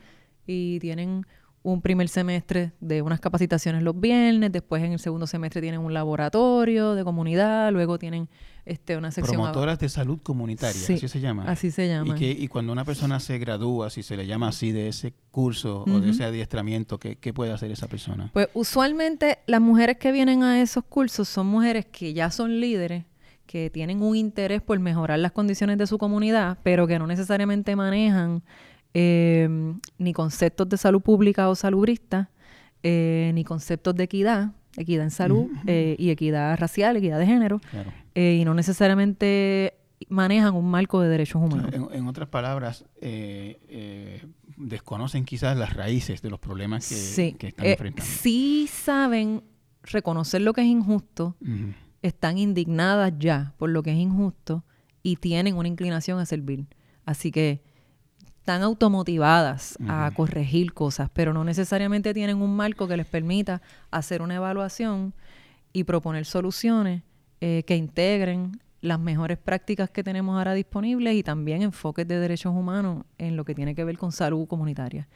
y tienen un primer semestre de unas capacitaciones los viernes, después en el segundo semestre tienen un laboratorio de comunidad, luego tienen este, una sección...
Promotoras de salud comunitaria, así se llama.
Así se llama.
Y, que, y cuando una persona se gradúa, si se le llama así de ese curso o de ese adiestramiento, ¿qué, ¿qué puede hacer esa persona?
Pues usualmente las mujeres que vienen a esos cursos son mujeres que ya son líderes que tienen un interés por mejorar las condiciones de su comunidad, pero que no necesariamente manejan em, ni conceptos de salud pública o salubrista, eh, ni conceptos de equidad, equidad en salud eh, y equidad racial, equidad de género, eh, y no necesariamente manejan un marco de derechos humanos.
En, otras palabras, desconocen quizás las raíces de los problemas que, que están enfrentando.
Sí saben reconocer lo que es injusto, están indignadas ya por lo que es injusto y tienen una inclinación a servir. Así que están automotivadas a corregir cosas, pero no necesariamente tienen un marco que les permita hacer una evaluación y proponer soluciones eh, que integren las mejores prácticas que tenemos ahora disponibles y también enfoques de derechos humanos en lo que tiene que ver con salud comunitaria.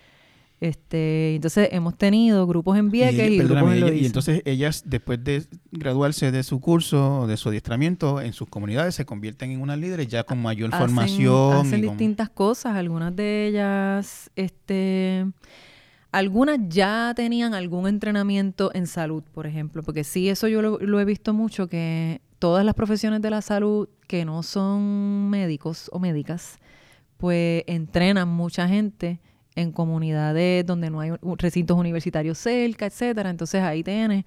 Este, entonces hemos tenido grupos en Vieques y, grupos en
Y entonces ellas, después de graduarse de su curso, de su adiestramiento, en sus comunidades se convierten en unas líderes ya con mayor formación.
Hacen distintas cosas, algunas de ellas, este, algunas ya tenían algún entrenamiento en salud, por ejemplo, porque sí, eso yo lo, lo he visto mucho, que todas las profesiones de la salud que no son médicos o médicas, pues entrenan mucha gente en comunidades donde no hay recintos universitarios cerca, etcétera. Entonces ahí tienes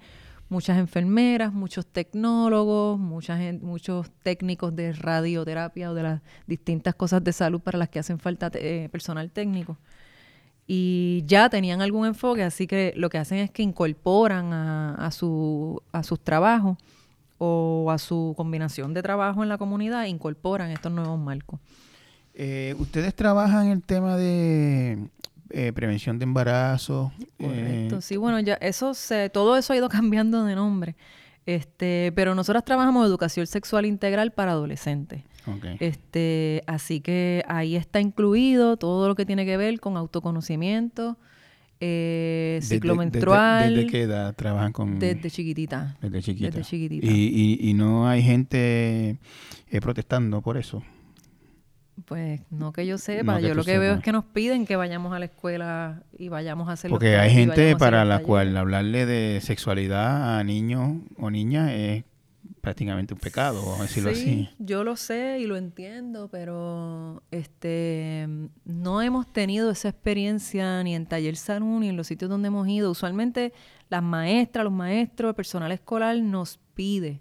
muchas enfermeras, muchos tecnólogos, mucha muchos técnicos de radioterapia o de las distintas cosas de salud para las que hacen falta eh, personal técnico. Y ya tenían algún enfoque, así que lo que hacen es que incorporan a, su, a sus trabajos o a su combinación de trabajo en la comunidad, incorporan estos nuevos marcos.
Eh, ¿Ustedes trabajan el tema de eh, prevención de embarazo?
Correcto, eh, sí, bueno, ya eso se, todo eso ha ido cambiando de nombre. Este, pero nosotros trabajamos educación sexual integral para adolescentes. Este, así que ahí está incluido todo lo que tiene que ver con autoconocimiento, eh, ciclo menstrual.
Desde, qué edad trabajan con...?
Desde chiquitita.
Desde chiquita. Y, y, no hay gente protestando por eso.
Pues no que yo sepa, yo lo que veo es que nos piden que vayamos a la escuela y vayamos a hacer
Porque hay gente para la cual hablarle de sexualidad a niños o niñas es prácticamente un pecado, vamos a decirlo sí, así.
Yo lo sé y lo entiendo, pero este no hemos tenido esa experiencia ni en taller salud ni en los sitios donde hemos ido. Usualmente las maestras, los maestros, el personal escolar nos pide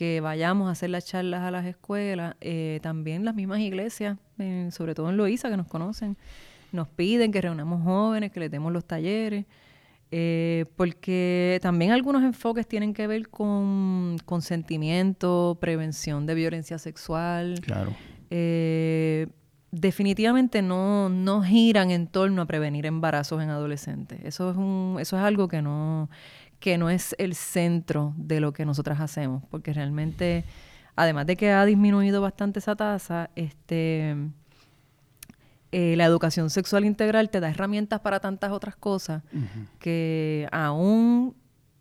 que vayamos a hacer las charlas a las escuelas, eh, también las mismas iglesias, sobre todo en Loíza, que nos conocen, nos piden que reunamos jóvenes, que les demos los talleres, eh, porque también algunos enfoques tienen que ver con consentimiento, prevención de violencia sexual.
Claro.
Eh, definitivamente no, no giran en torno a prevenir embarazos en adolescentes. Eso es, un, eso es algo que no, que no es el centro de lo que nosotras hacemos, porque realmente, además de que ha disminuido bastante esa tasa, este, eh, la educación sexual integral te da herramientas para tantas otras cosas que aún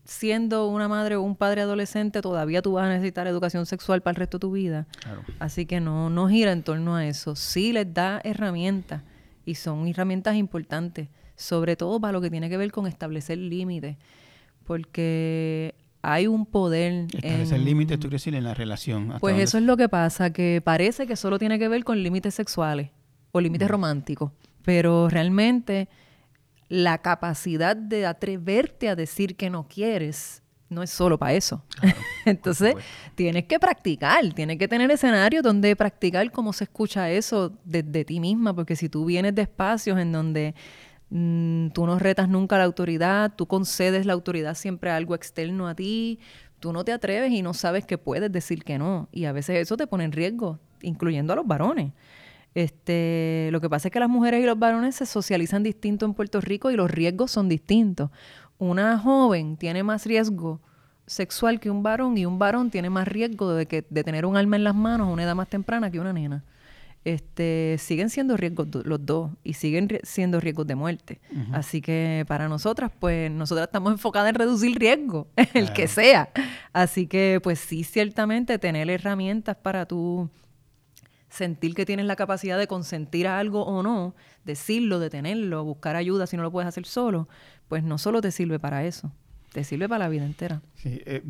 siendo una madre o un padre adolescente, todavía tú vas a necesitar educación sexual para el resto de tu vida. Así que no, no gira en torno a eso. Sí les da herramientas y son herramientas importantes, sobre todo para lo que tiene que ver con establecer límites, porque hay un poder.
Establecer límites, tú decir, en la relación.
Pues eso es lo que pasa, que parece que solo tiene que ver con límites sexuales o límites románticos, pero realmente la capacidad de atreverte a decir que no quieres no es solo para eso. Entonces, tienes que practicar, tienes que tener escenarios donde practicar cómo se escucha eso de, ti misma, porque si tú vienes de espacios en donde mm, tú no retas nunca la autoridad, tú concedes la autoridad siempre a algo externo a ti, tú no te atreves y no sabes que puedes decir que no. Y a veces eso te pone en riesgo, incluyendo a los varones. Este, lo que pasa es que las mujeres y los varones se socializan distinto en Puerto Rico y los riesgos son distintos. Una joven tiene más riesgo sexual que un varón y un varón tiene más riesgo de, que, de tener un alma en las manos a una edad más temprana que una nena. Este, siguen siendo riesgos los dos y siguen siendo riesgos de muerte. Así que para nosotras, pues nosotras estamos enfocadas en reducir riesgo, el que sea. Así que pues sí, ciertamente tener herramientas para tú sentir que tienes la capacidad de consentir a algo o no, decirlo, detenerlo, buscar ayuda si no lo puedes hacer solo, pues no solo te sirve para eso, te sirve para la vida entera.
Sí, eh,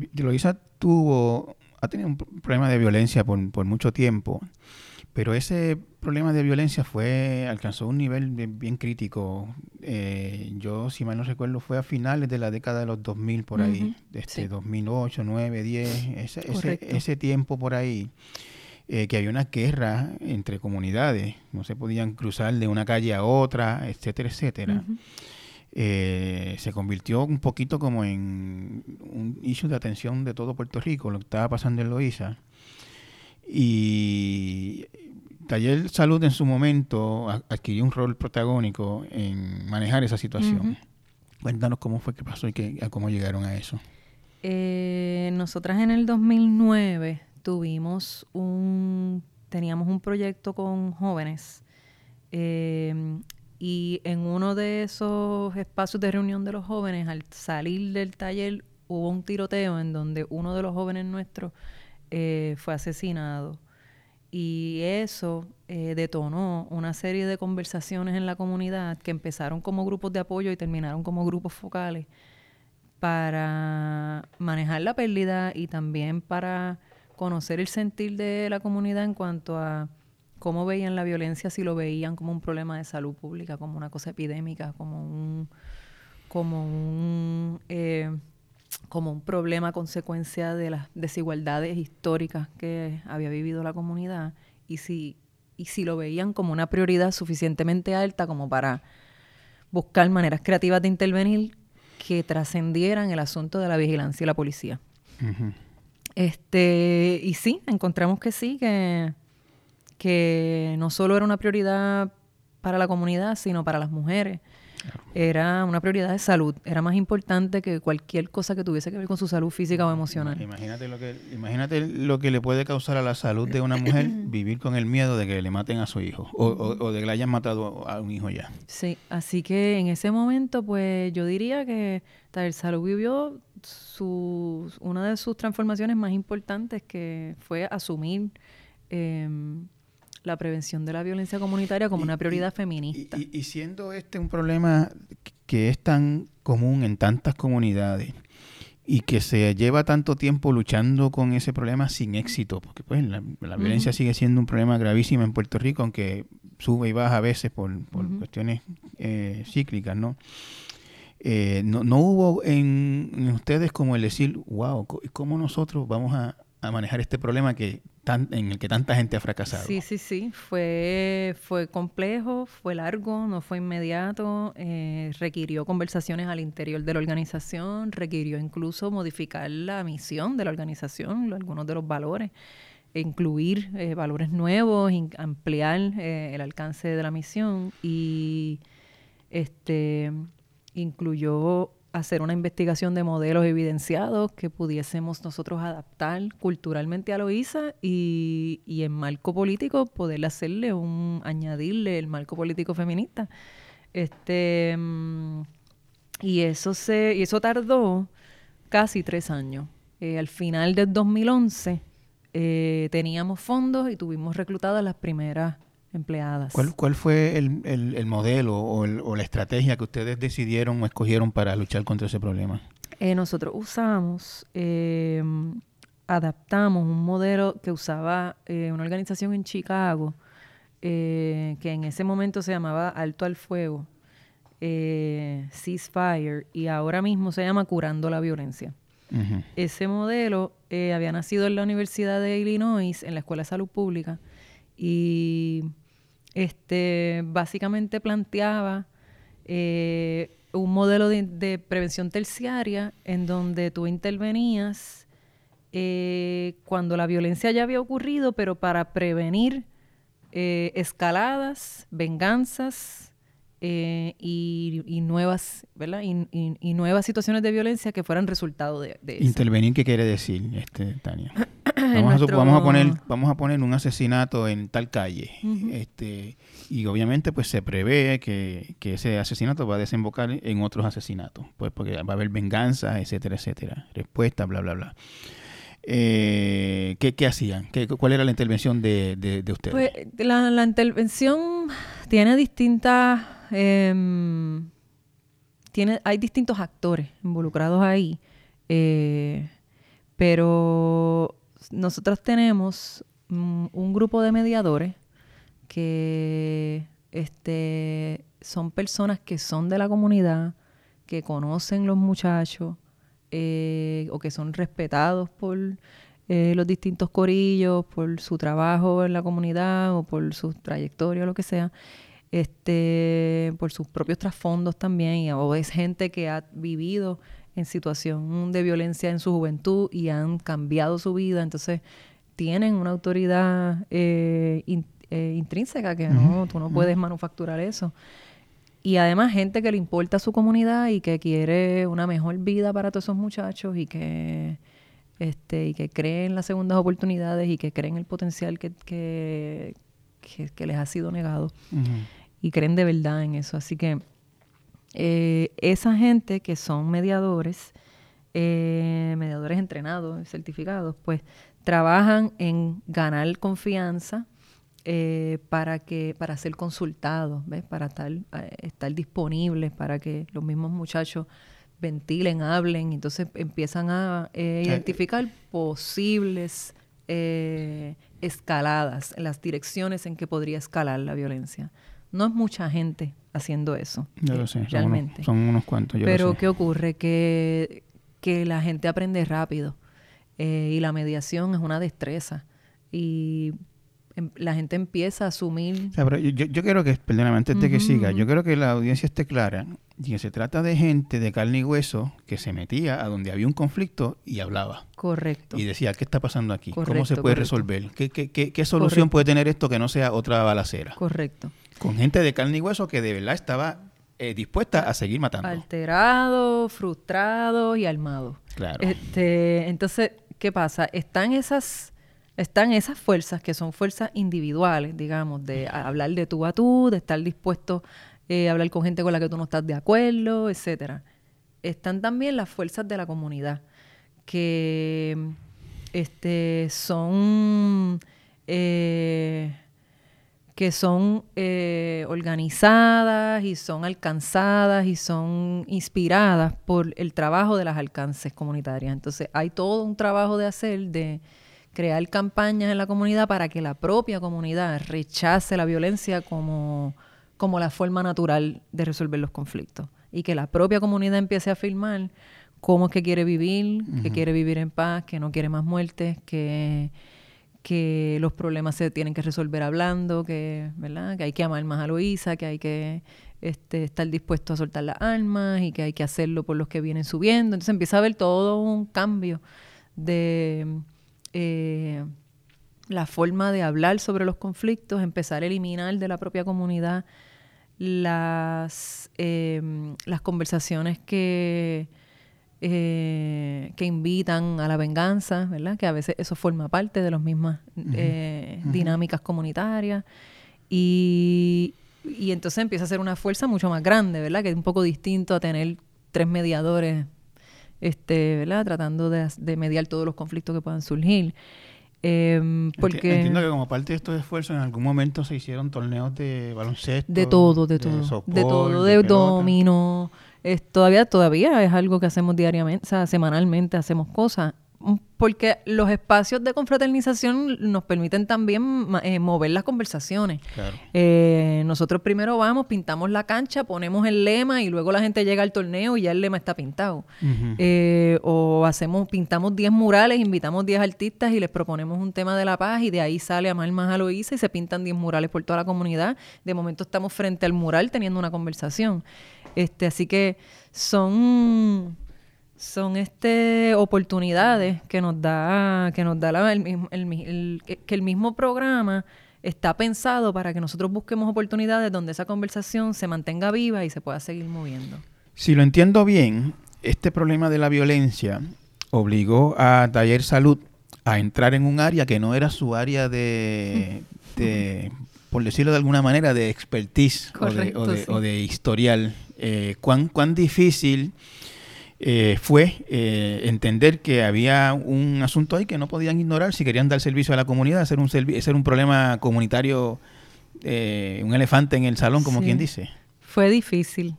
tuvo, ha tenido un problema de violencia por, mucho tiempo, pero ese problema de violencia fue alcanzó un nivel bien, crítico. Eh, yo, si mal no recuerdo, fue a finales de la década de los 2000 por ahí, este, 2008, 9, 10, ese, ese tiempo por ahí. Eh, que había una guerra entre comunidades, no se podían cruzar de una calle a otra, etcétera, etcétera. Eh, se convirtió un poquito como en un issue de atención de todo Puerto Rico, lo que estaba pasando en Loíza. Y Taller Salud en su momento adquirió un rol protagónico en manejar esa situación. Cuéntanos cómo fue que pasó y que, cómo llegaron a eso.
Eh, nosotras en el 2009 tuvimos un, teníamos un proyecto con jóvenes eh, y en uno de esos espacios de reunión de los jóvenes, al salir del taller, hubo un tiroteo en donde uno de los jóvenes nuestros eh, fue asesinado. Y eso eh, detonó una serie de conversaciones en la comunidad que empezaron como grupos de apoyo y terminaron como grupos focales para manejar la pérdida y también para conocer el sentir de la comunidad en cuanto a cómo veían la violencia, si lo veían como un problema de salud pública, como una cosa epidémica, como un, como un, eh, como un problema consecuencia de las desigualdades históricas que había vivido la comunidad, y si, y si lo veían como una prioridad suficientemente alta como para buscar maneras creativas de intervenir que trascendieran el asunto de la vigilancia y la policía. Este, y sí, encontramos que sí, que, que no solo era una prioridad para la comunidad, sino para las mujeres. Era una prioridad de salud, era más importante que cualquier cosa que tuviese que ver con su salud física o emocional.
Imagínate lo que, imagínate lo que le puede causar a la salud de una mujer vivir con el miedo de que le maten a su hijo o, o, de que le hayan matado a un hijo ya.
Sí, así que en ese momento, pues yo diría que Taller Salud vivió su, una de sus transformaciones más importantes que fue asumir em, la prevención de la violencia comunitaria como una prioridad feminista.
Y, siendo este un problema que es tan común en tantas comunidades y que se lleva tanto tiempo luchando con ese problema sin éxito, porque pues la, violencia sigue siendo un problema gravísimo en Puerto Rico, aunque sube y baja a veces por, cuestiones eh, cíclicas, ¿no? Eh, no, no, hubo en, ustedes como el decir, wow, ¿cómo nosotros vamos a, a manejar este problema que en el que tanta gente ha fracasado.
Sí, sí, sí. Fue, fue complejo, fue largo, no fue inmediato, eh, requirió conversaciones al interior de la organización, requirió incluso modificar la misión de la organización, algunos de los valores, incluir eh, valores nuevos, ampliar eh, el alcance de la misión y este incluyó hacer una investigación de modelos evidenciados que pudiésemos nosotros adaptar culturalmente a Loíza y, y en marco político poder hacerle un, añadirle el marco político feminista. Este, mm, y eso se, y eso tardó casi tres años. Eh, al final del 2011 eh, teníamos fondos y tuvimos reclutadas las primeras empleadas.
¿Cuál, cuál fue el, el, modelo o, o, la estrategia que ustedes decidieron o escogieron para luchar contra ese problema?
Eh, nosotros usamos, eh, adaptamos un modelo que usaba eh, una organización en Chicago, que en ese momento se llamaba Alto al Fuego, Ceasefire, y ahora mismo se llama Curando la Violencia. Ese modelo había nacido en la Universidad de Illinois, en la Escuela de Salud Pública, y este, básicamente planteaba eh, un modelo de, prevención terciaria en donde tú intervenías eh, cuando la violencia ya había ocurrido, pero para prevenir eh, escaladas, venganzas y, nuevas, ¿verdad? Y, nuevas situaciones de violencia que fueran resultado de, de
Intervenir, ¿qué quiere decir, este, Tania? Vamos, a, poner vamos a poner un asesinato en tal calle este y obviamente pues se prevé que, ese asesinato va a desembocar en otros asesinatos pues porque va a haber venganza etcétera etcétera respuesta bla bla bla eh, ¿qué, hacían? ¿Qué, ¿Cuál era la intervención de, de, ustedes?
Pues la, intervención tiene distintas... Em, tiene, hay distintos actores involucrados ahí, eh, pero nosotros tenemos mm, un grupo de mediadores que este, son personas que son de la comunidad, que conocen los muchachos eh, o que son respetados por eh, los distintos corillos, por su trabajo en la comunidad o por su trayectoria o lo que sea, este, por sus propios trasfondos también, o es gente que ha vivido en situación de violencia en su juventud y han cambiado su vida, entonces tienen una autoridad eh, eh, intrínseca que no, tú no puedes manufacturar eso. Y además gente que le importa a su comunidad y que quiere una mejor vida para todos esos muchachos y que este y que creen las segundas oportunidades y que creen el potencial que, que, les ha sido negado y creen de verdad en eso. Así que eh, esa gente que son mediadores, eh, mediadores entrenados, certificados, pues trabajan en ganar confianza eh, para que para ser consultados, ¿ves? para estar, estar disponibles, para que los mismos muchachos ventilen, hablen, entonces empiezan a identificar posibles escaladas, las direcciones en que podría escalar la violencia. No es mucha gente haciendo eso.
Yo lo sé, realmente. Son unos, cuantos.
Pero ¿qué ocurre? Que, que la gente aprende rápido eh, y la mediación es una destreza. Y em, la gente empieza a asumir...
yo, yo, quiero que, perdóname, antes de que siga, yo quiero que la audiencia esté clara y que se trata de gente de carne y hueso que se metía a donde había un conflicto y hablaba.
Correcto.
Y decía, ¿qué está pasando aquí? ¿Cómo se puede resolver? ¿Qué, qué, qué, qué solución puede tener esto que no sea otra balacera?
Correcto.
Con gente de carne y hueso que de verdad estaba eh, dispuesta a seguir matando.
Alterado, frustrado y armado.
Claro.
Este, entonces, ¿qué pasa? Están esas, están esas fuerzas que son fuerzas individuales, digamos, de hablar de tú a tú, de estar dispuesto eh, a hablar con gente con la que tú no estás de acuerdo, etcétera. Están también las fuerzas de la comunidad, que este, son eh, que son eh, organizadas y son alcanzadas y son inspiradas por el trabajo de las alcances comunitarias. Entonces hay todo un trabajo de hacer, de crear campañas en la comunidad para que la propia comunidad rechace la violencia como, como la forma natural de resolver los conflictos y que la propia comunidad empiece a afirmar cómo es que quiere vivir, que quiere vivir en paz, que no quiere más muertes, que, que los problemas se tienen que resolver hablando, que, ¿verdad? que hay que amar más a Luisa, que hay que este, estar dispuesto a soltar las armas y que hay que hacerlo por los que vienen subiendo. Entonces empieza a haber todo un cambio de eh, la forma de hablar sobre los conflictos, empezar a eliminar de la propia comunidad las, em, las conversaciones que, eh, que invitan a la venganza, ¿verdad? Que a veces eso forma parte de las mismas eh, dinámicas comunitarias. Y, y entonces empieza a ser una fuerza mucho más grande, ¿verdad? Que es un poco distinto a tener tres mediadores, este, ¿verdad? Tratando de, de mediar todos los conflictos que puedan surgir. Eh, porque
Entiendo que como parte de estos esfuerzos en algún momento se hicieron torneos de baloncesto.
De todo, de todo. De, todo, de, domino. Es, todavía, todavía es algo que hacemos diariamente, o sea, semanalmente hacemos cosas porque los espacios de confraternización nos permiten también eh, mover las conversaciones. Eh, nosotros primero vamos, pintamos la cancha, ponemos el lema y luego la gente llega al torneo y ya el lema está pintado. Eh, o hacemos, pintamos 10 murales, invitamos 10 artistas y les proponemos un tema de la paz y de ahí sale a Más a Loíza y se pintan 10 murales por toda la comunidad. De momento estamos frente al mural teniendo una conversación. Este, así que son son este oportunidades que nos da que nos da el, que el mismo programa está pensado para que nosotros busquemos oportunidades donde esa conversación se mantenga viva y se pueda seguir moviendo.
Si lo entiendo bien, este problema de la violencia obligó a Taller Salud a entrar en un área que no era su área de, por decirlo de alguna manera, de expertise o, de, historial. Eh, ¿cuán, ¿Cuán difícil eh, fue eh, entender que había un asunto ahí que no podían ignorar si querían dar servicio a la comunidad, hacer un, ser un problema comunitario, un elefante en el salón, como quien dice.
Fue difícil.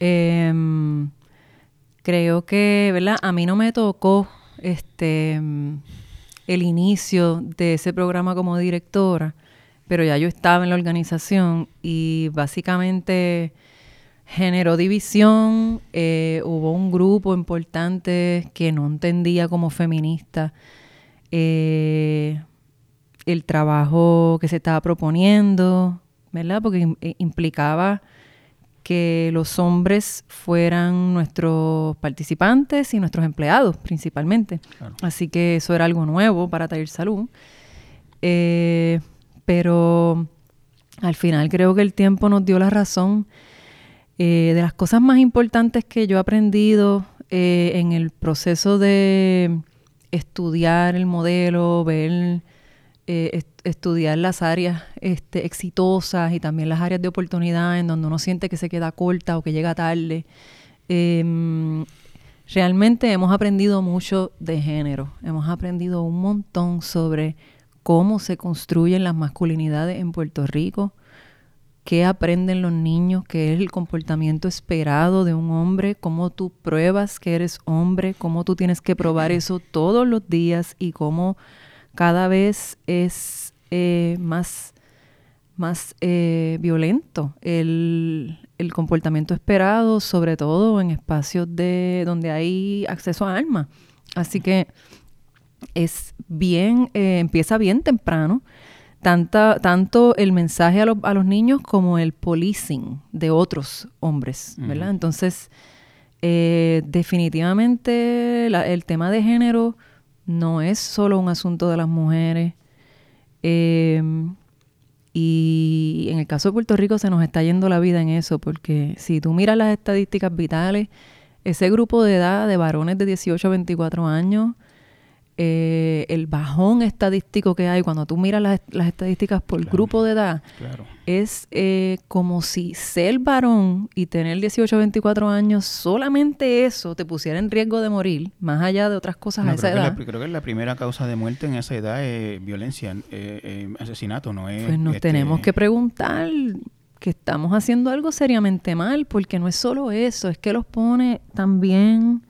Em, creo que, ¿verdad? A mí no me tocó este el inicio de ese programa como directora, pero ya yo estaba en la organización y básicamente generó división, eh, hubo un grupo importante que no entendía como feminista eh, el trabajo que se estaba proponiendo, ¿verdad? Porque eh, implicaba que los hombres fueran nuestros participantes y nuestros empleados principalmente. Así que eso era algo nuevo para Taller Salud. pero al final creo que el tiempo nos dio la razón eh, de las cosas más importantes que yo he aprendido eh, en el proceso de estudiar el modelo, ver, eh, estudiar las áreas este, exitosas y también las áreas de oportunidad en donde uno siente que se queda corta o que llega tarde. Em, realmente hemos aprendido mucho de género, hemos aprendido un montón sobre cómo se construyen las masculinidades en Puerto Rico, qué aprenden los niños, qué es el comportamiento esperado de un hombre, cómo tú pruebas que eres hombre, cómo tú tienes que probar eso todos los días y cómo cada vez es eh, más, más eh, violento el, comportamiento esperado, sobre todo en espacios de donde hay acceso a armas. Así que es bien, eh, empieza bien temprano tanta, tanto el mensaje a, a, los niños como el policing de otros hombres, ¿verdad? Entonces, eh, definitivamente el tema de género no es solo un asunto de las mujeres. Eh, y en el caso de Puerto Rico se nos está yendo la vida en eso, porque si tú miras las estadísticas vitales, ese grupo de edad de varones de 18 a 24 años, eh, el bajón estadístico que hay cuando tú miras las, estadísticas por grupo de edad, es eh, como si ser varón y tener 18 o 24 años, solamente eso te pusiera en riesgo de morir, más allá de otras cosas a esa edad.
creo que la primera causa de muerte en esa edad es violencia, eh, asesinato, no es...
Pues nos este, tenemos que preguntar que estamos haciendo algo seriamente mal, porque no es solo eso, es que los pone también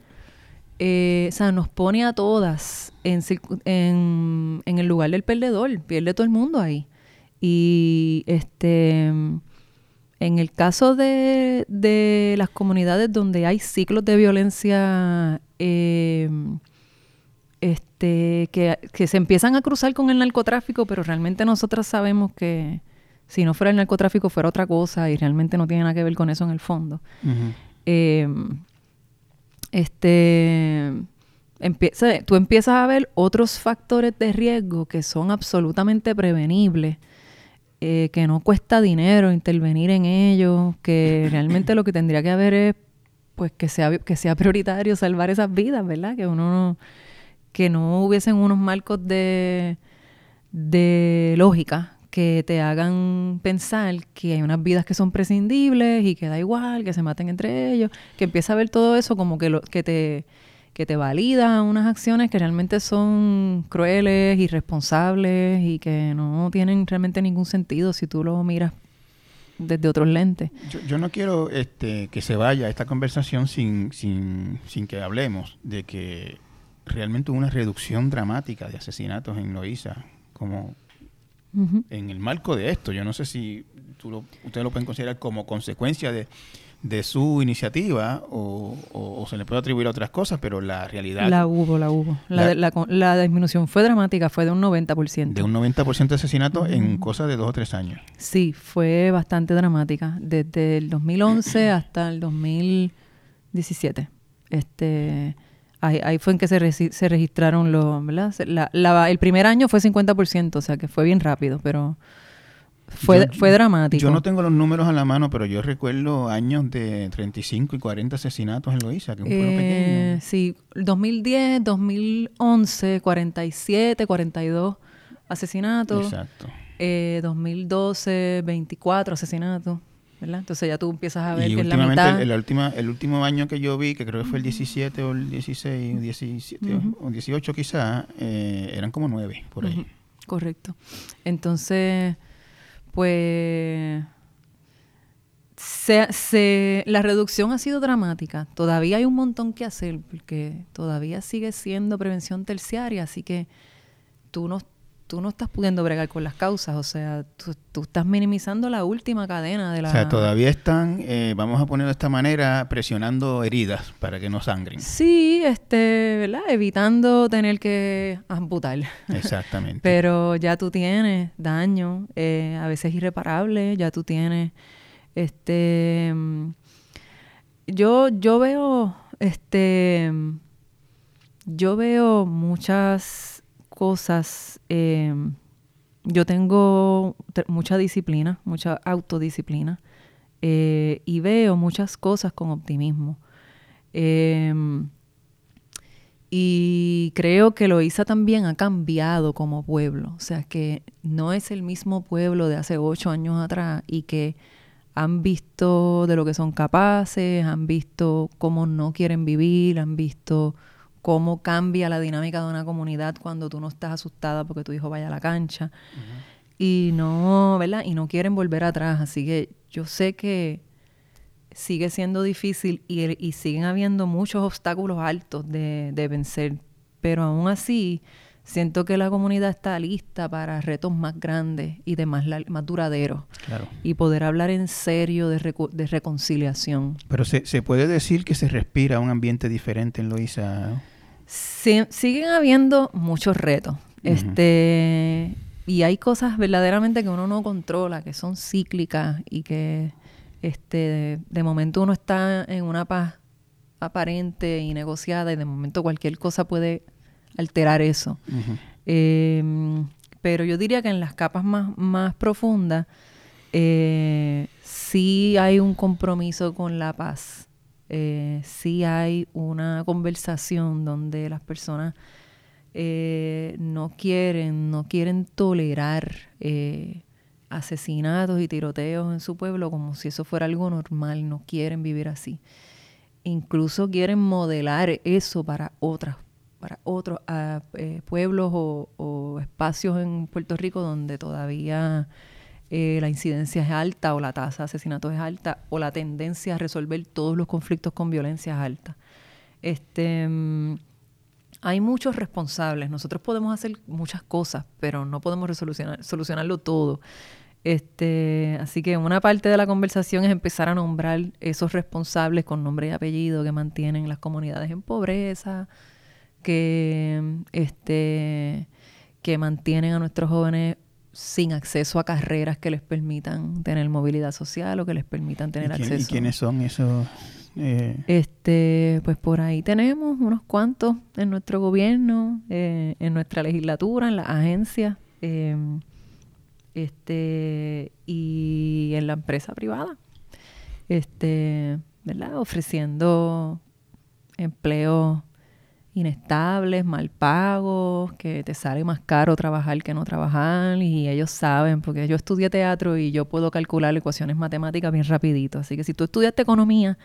eh, o sea, nos pone a todas en, en, el lugar del perdedor, pierde todo el mundo ahí. Y este En el caso de, de las comunidades donde hay ciclos de violencia eh, este, que, que, se empiezan a cruzar con el narcotráfico, pero realmente nosotras sabemos que si no fuera el narcotráfico fuera otra cosa y realmente no tiene nada que ver con eso en el fondo. eh, este empieza, tú empiezas a ver otros factores de riesgo que son absolutamente prevenibles, eh, que no cuesta dinero intervenir en ellos, que realmente lo que tendría que haber es pues que sea, que sea prioritario salvar esas vidas, ¿verdad? Que uno no, que no hubiesen unos marcos de, de lógica que te hagan pensar que hay unas vidas que son prescindibles y que da igual, que se maten entre ellos, que empieza a ver todo eso como que, lo, que te que te valida unas acciones que realmente son crueles, irresponsables y que no tienen realmente ningún sentido si tú lo miras desde otros lentes.
Yo, no quiero este, que se vaya esta conversación sin, sin, sin que hablemos de que realmente hubo una reducción dramática de asesinatos en Loíza, como uh -huh. en el marco de esto. Yo no sé si tú lo, ustedes lo pueden considerar como consecuencia de de su iniciativa o, o, o, se le puede atribuir a otras cosas, pero la realidad...
La hubo, la hubo. La, la, la, la disminución fue dramática, fue de un 90%.
De un 90% de asesinatos uh -huh. en cosa de dos o tres años.
Sí, fue bastante dramática. Desde el 2011 hasta el 2017. Este... Ahí, ahí, fue en que se, re, se registraron los, ¿verdad? La, la, el primer año fue 50%, o sea que fue bien rápido, pero fue,
yo,
fue dramático.
Yo no tengo los números a la mano, pero yo recuerdo años de 35 y 40 asesinatos en Loíza, que es un pueblo
eh,
pequeño.
Sí, 2010, 2011, 47, 42 asesinatos.
Exacto.
Eh, 2012, 24 asesinatos. ¿Verdad? Entonces ya tú empiezas a ver
y
que en la mitad...
El, última, el último año que yo vi, que creo que fue el 17 o el 16, 17 uh -huh. o 18 quizás, eh, eran como 9 por ahí. Uh -huh.
Correcto. Entonces pues se, se, la reducción ha sido dramática. Todavía hay un montón que hacer porque todavía sigue siendo prevención terciaria, así que tú no, tú no estás pudiendo bregar con las causas, o sea, tú, tú estás minimizando la última cadena de la...
O sea, todavía están, eh, vamos a ponerlo de esta manera, presionando heridas para que no sangren.
Sí, este, ¿verdad? Evitando tener que amputar.
Exactamente.
Pero ya tú tienes daño, eh, a veces irreparable, ya tú tienes, este... Yo, yo veo, este... Yo veo muchas cosas. Eh, yo tengo mucha disciplina, mucha autodisciplina eh, y veo muchas cosas con optimismo. Eh, y creo que Loíza también ha cambiado como pueblo. O sea, que no es el mismo pueblo de hace ocho años atrás y que han visto de lo que son capaces, han visto cómo no quieren vivir, han visto cómo cambia la dinámica de una comunidad cuando tú no estás asustada porque tu hijo vaya a la cancha uh -huh. y no, ¿verdad? Y no quieren volver atrás. Así que yo sé que sigue siendo difícil y, y siguen habiendo muchos obstáculos altos de, de, vencer, pero aún así siento que la comunidad está lista para retos más grandes y de más, más duraderos
claro.
y poder hablar en serio de, de reconciliación.
Pero se, se, puede decir que se respira un ambiente diferente en Loíza.
Sí, siguen habiendo muchos retos. Uh -huh. Este y hay cosas verdaderamente que uno no controla, que son cíclicas y que este de, momento uno está en una paz aparente y negociada y de momento cualquier cosa puede alterar eso. Uh -huh. eh, pero yo diría que en las capas más, más profundas eh, sí hay un compromiso con la paz. Eh, sí hay una conversación donde las personas eh, no quieren, no quieren tolerar eh, asesinatos y tiroteos en su pueblo como si eso fuera algo normal, no quieren vivir así. Incluso quieren modelar eso para otras para otros uh, pueblos o, espacios en Puerto Rico donde todavía eh, la incidencia es alta o la tasa de asesinatos es alta o la tendencia a resolver todos los conflictos con violencia es alta. Este, um, hay muchos responsables. Nosotros podemos hacer muchas cosas, pero no podemos solucionarlo todo. Este, así que una parte de la conversación es empezar a nombrar esos responsables con nombre y apellido que mantienen las comunidades en pobreza, que, este, que mantienen a nuestros jóvenes sin acceso a carreras que les permitan tener movilidad social o que les permitan tener acceso.
¿Y quiénes son esos?
Eh? Este, pues por ahí tenemos unos cuantos en nuestro gobierno, eh, en nuestra legislatura, en las agencias. Eh, este, y en la empresa privada, este, ¿verdad? Ofreciendo empleos inestables, mal pagos, que te sale más caro trabajar que no trabajar y ellos saben, porque yo estudié teatro y yo puedo calcular ecuaciones matemáticas bien rapidito, así que si tú estudiaste economía,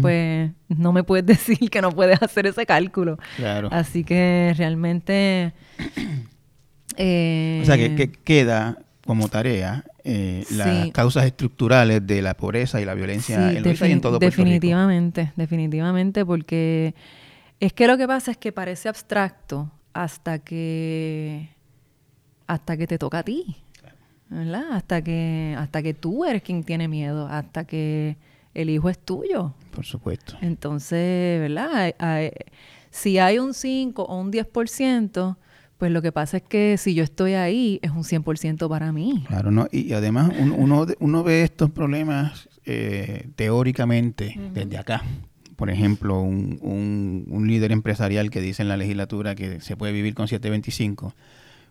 pues no me puedes decir que no puedes hacer ese cálculo.
Claro.
Así que realmente...
o sea, que, que queda como tarea eh, las causas estructurales de la pobreza y la violencia en, y en todo Puerto
Definitivamente, definitivamente, porque es que lo que pasa es que parece abstracto hasta que hasta que te toca a ti, ¿verdad? Hasta que hasta que tú eres quien tiene miedo, hasta que el hijo es tuyo.
Por supuesto.
Entonces, ¿verdad? si hay un 5 o un 10%, pues lo que pasa es que si yo estoy ahí, es un 100% para mí.
Claro, no y, además uno, uno, ve estos problemas eh, teóricamente desde acá. Por ejemplo, un, un, líder empresarial que dice en la legislatura que se puede vivir con 725.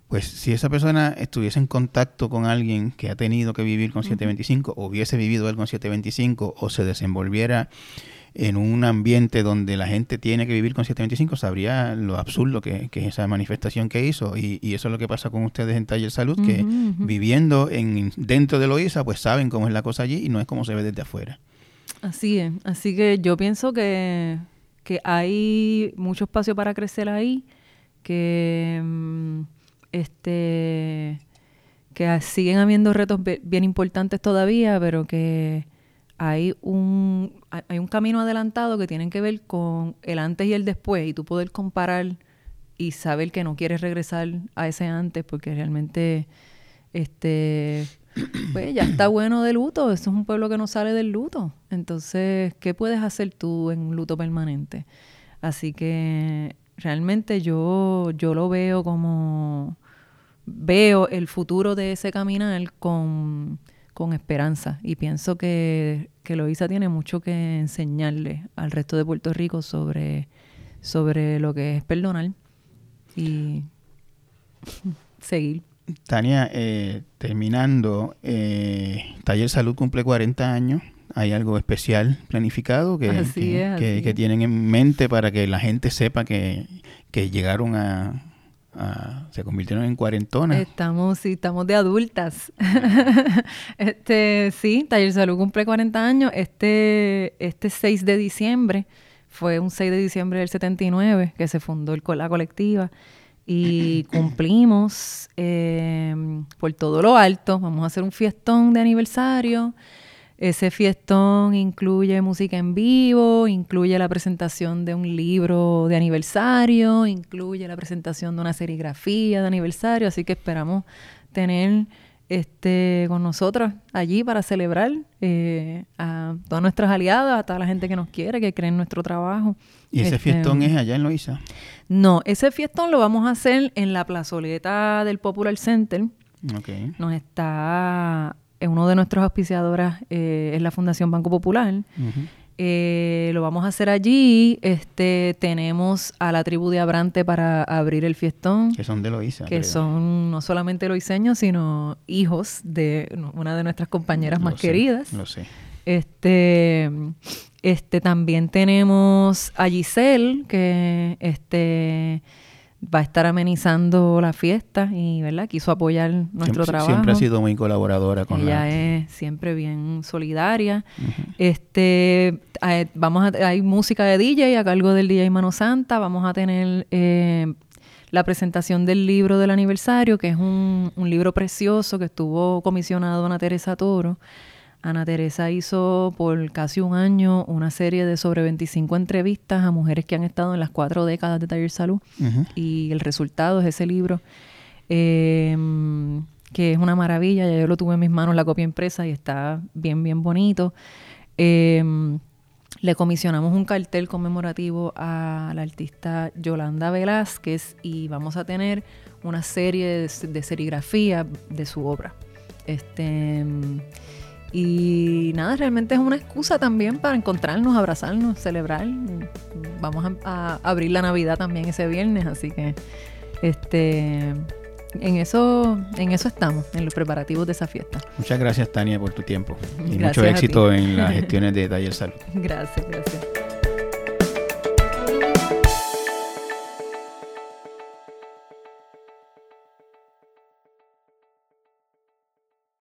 Pues si esa persona estuviese en contacto con alguien que ha tenido que vivir con 725, o hubiese vivido él con 725, o se desenvolviera en un ambiente donde la gente tiene que vivir con 725, sabría lo absurdo que, es esa manifestación que hizo. Y, eso es lo que pasa con ustedes en Taller Salud, que viviendo en dentro de Loíza, pues saben cómo es la cosa allí y no es como se ve desde afuera.
Así es. Así que yo pienso que, que hay mucho espacio para crecer ahí, que mm, este que siguen habiendo retos bien importantes todavía, pero que hay un, hay un camino adelantado que tienen que ver con el antes y el después y tú poder comparar y saber que no quieres regresar a ese antes porque realmente este pues ya está bueno de luto, eso es un pueblo que no sale del luto. Entonces, ¿qué puedes hacer tú en un luto permanente? Así que realmente yo yo lo veo como veo el futuro de ese caminar con con esperanza y pienso que, que Loisa tiene mucho que enseñarle al resto de Puerto Rico sobre, sobre lo que es perdonar y seguir.
Tania, eh, terminando, eh, Taller Salud cumple 40 años. ¿Hay algo especial planificado que, que, tienen en mente para que la gente sepa que, que llegaron a, se convirtieron en cuarentonas.
Estamos, sí, estamos de adultas. este, sí, Taller Salud cumple 40 años. Este, este 6 de diciembre, fue un 6 de diciembre del 79 que se fundó el, la colectiva y cumplimos eh, por todo lo alto. Vamos a hacer un fiestón de aniversario. Ese fiestón incluye música en vivo, incluye la presentación de un libro de aniversario, incluye la presentación de una serigrafía de aniversario, así que esperamos tener este con nosotros allí para celebrar eh, a todas nuestras aliadas, a toda la gente que nos quiere, que cree en nuestro trabajo.
¿Y ese este, fiestón es allá en Loíza?
No, ese fiestón lo vamos a hacer en la plazoleta del Popular Center.
Okay.
Nos está uno de nuestros auspiciadoras eh, es la Fundación Banco Popular. Eh, lo vamos a hacer allí. Este, tenemos a la tribu de Abrante para abrir el fiestón.
Que son de Loíza.
Que son no solamente loiseños, sino hijos de una de nuestras compañeras más queridas.
Lo sé.
Este, este, también tenemos a Giselle, que este va a estar amenizando la fiesta y verdad quiso apoyar nuestro trabajo.
Siempre ha sido muy colaboradora con
Ella es siempre bien solidaria. Este hay, vamos a, hay música de DJ a cargo del DJ Mano Santa. Vamos a tener eh, la presentación del libro del aniversario, que es un, un libro precioso que estuvo comisionado Ana Teresa Toro. Ana Teresa hizo por casi un año una serie de sobre 25 entrevistas a mujeres que han estado en las cuatro décadas de Taller Salud y el resultado es ese libro em, que es una maravilla. Ya yo lo tuve en mis manos, la copia impresa, y está bien, bien bonito. Em, le comisionamos un cartel conmemorativo a la artista Yolanda Velázquez y vamos a tener una serie de, serigrafía de su obra. Este, y nada, realmente es una excusa también para encontrarnos, abrazarnos, celebrar. Vamos a, a abrir la Navidad también ese viernes, así que este en eso, en eso estamos, en los preparativos de esa fiesta.
Muchas gracias, Tania, por tu tiempo. Y mucho éxito en las gestiones de Taller Salud.
Gracias, gracias.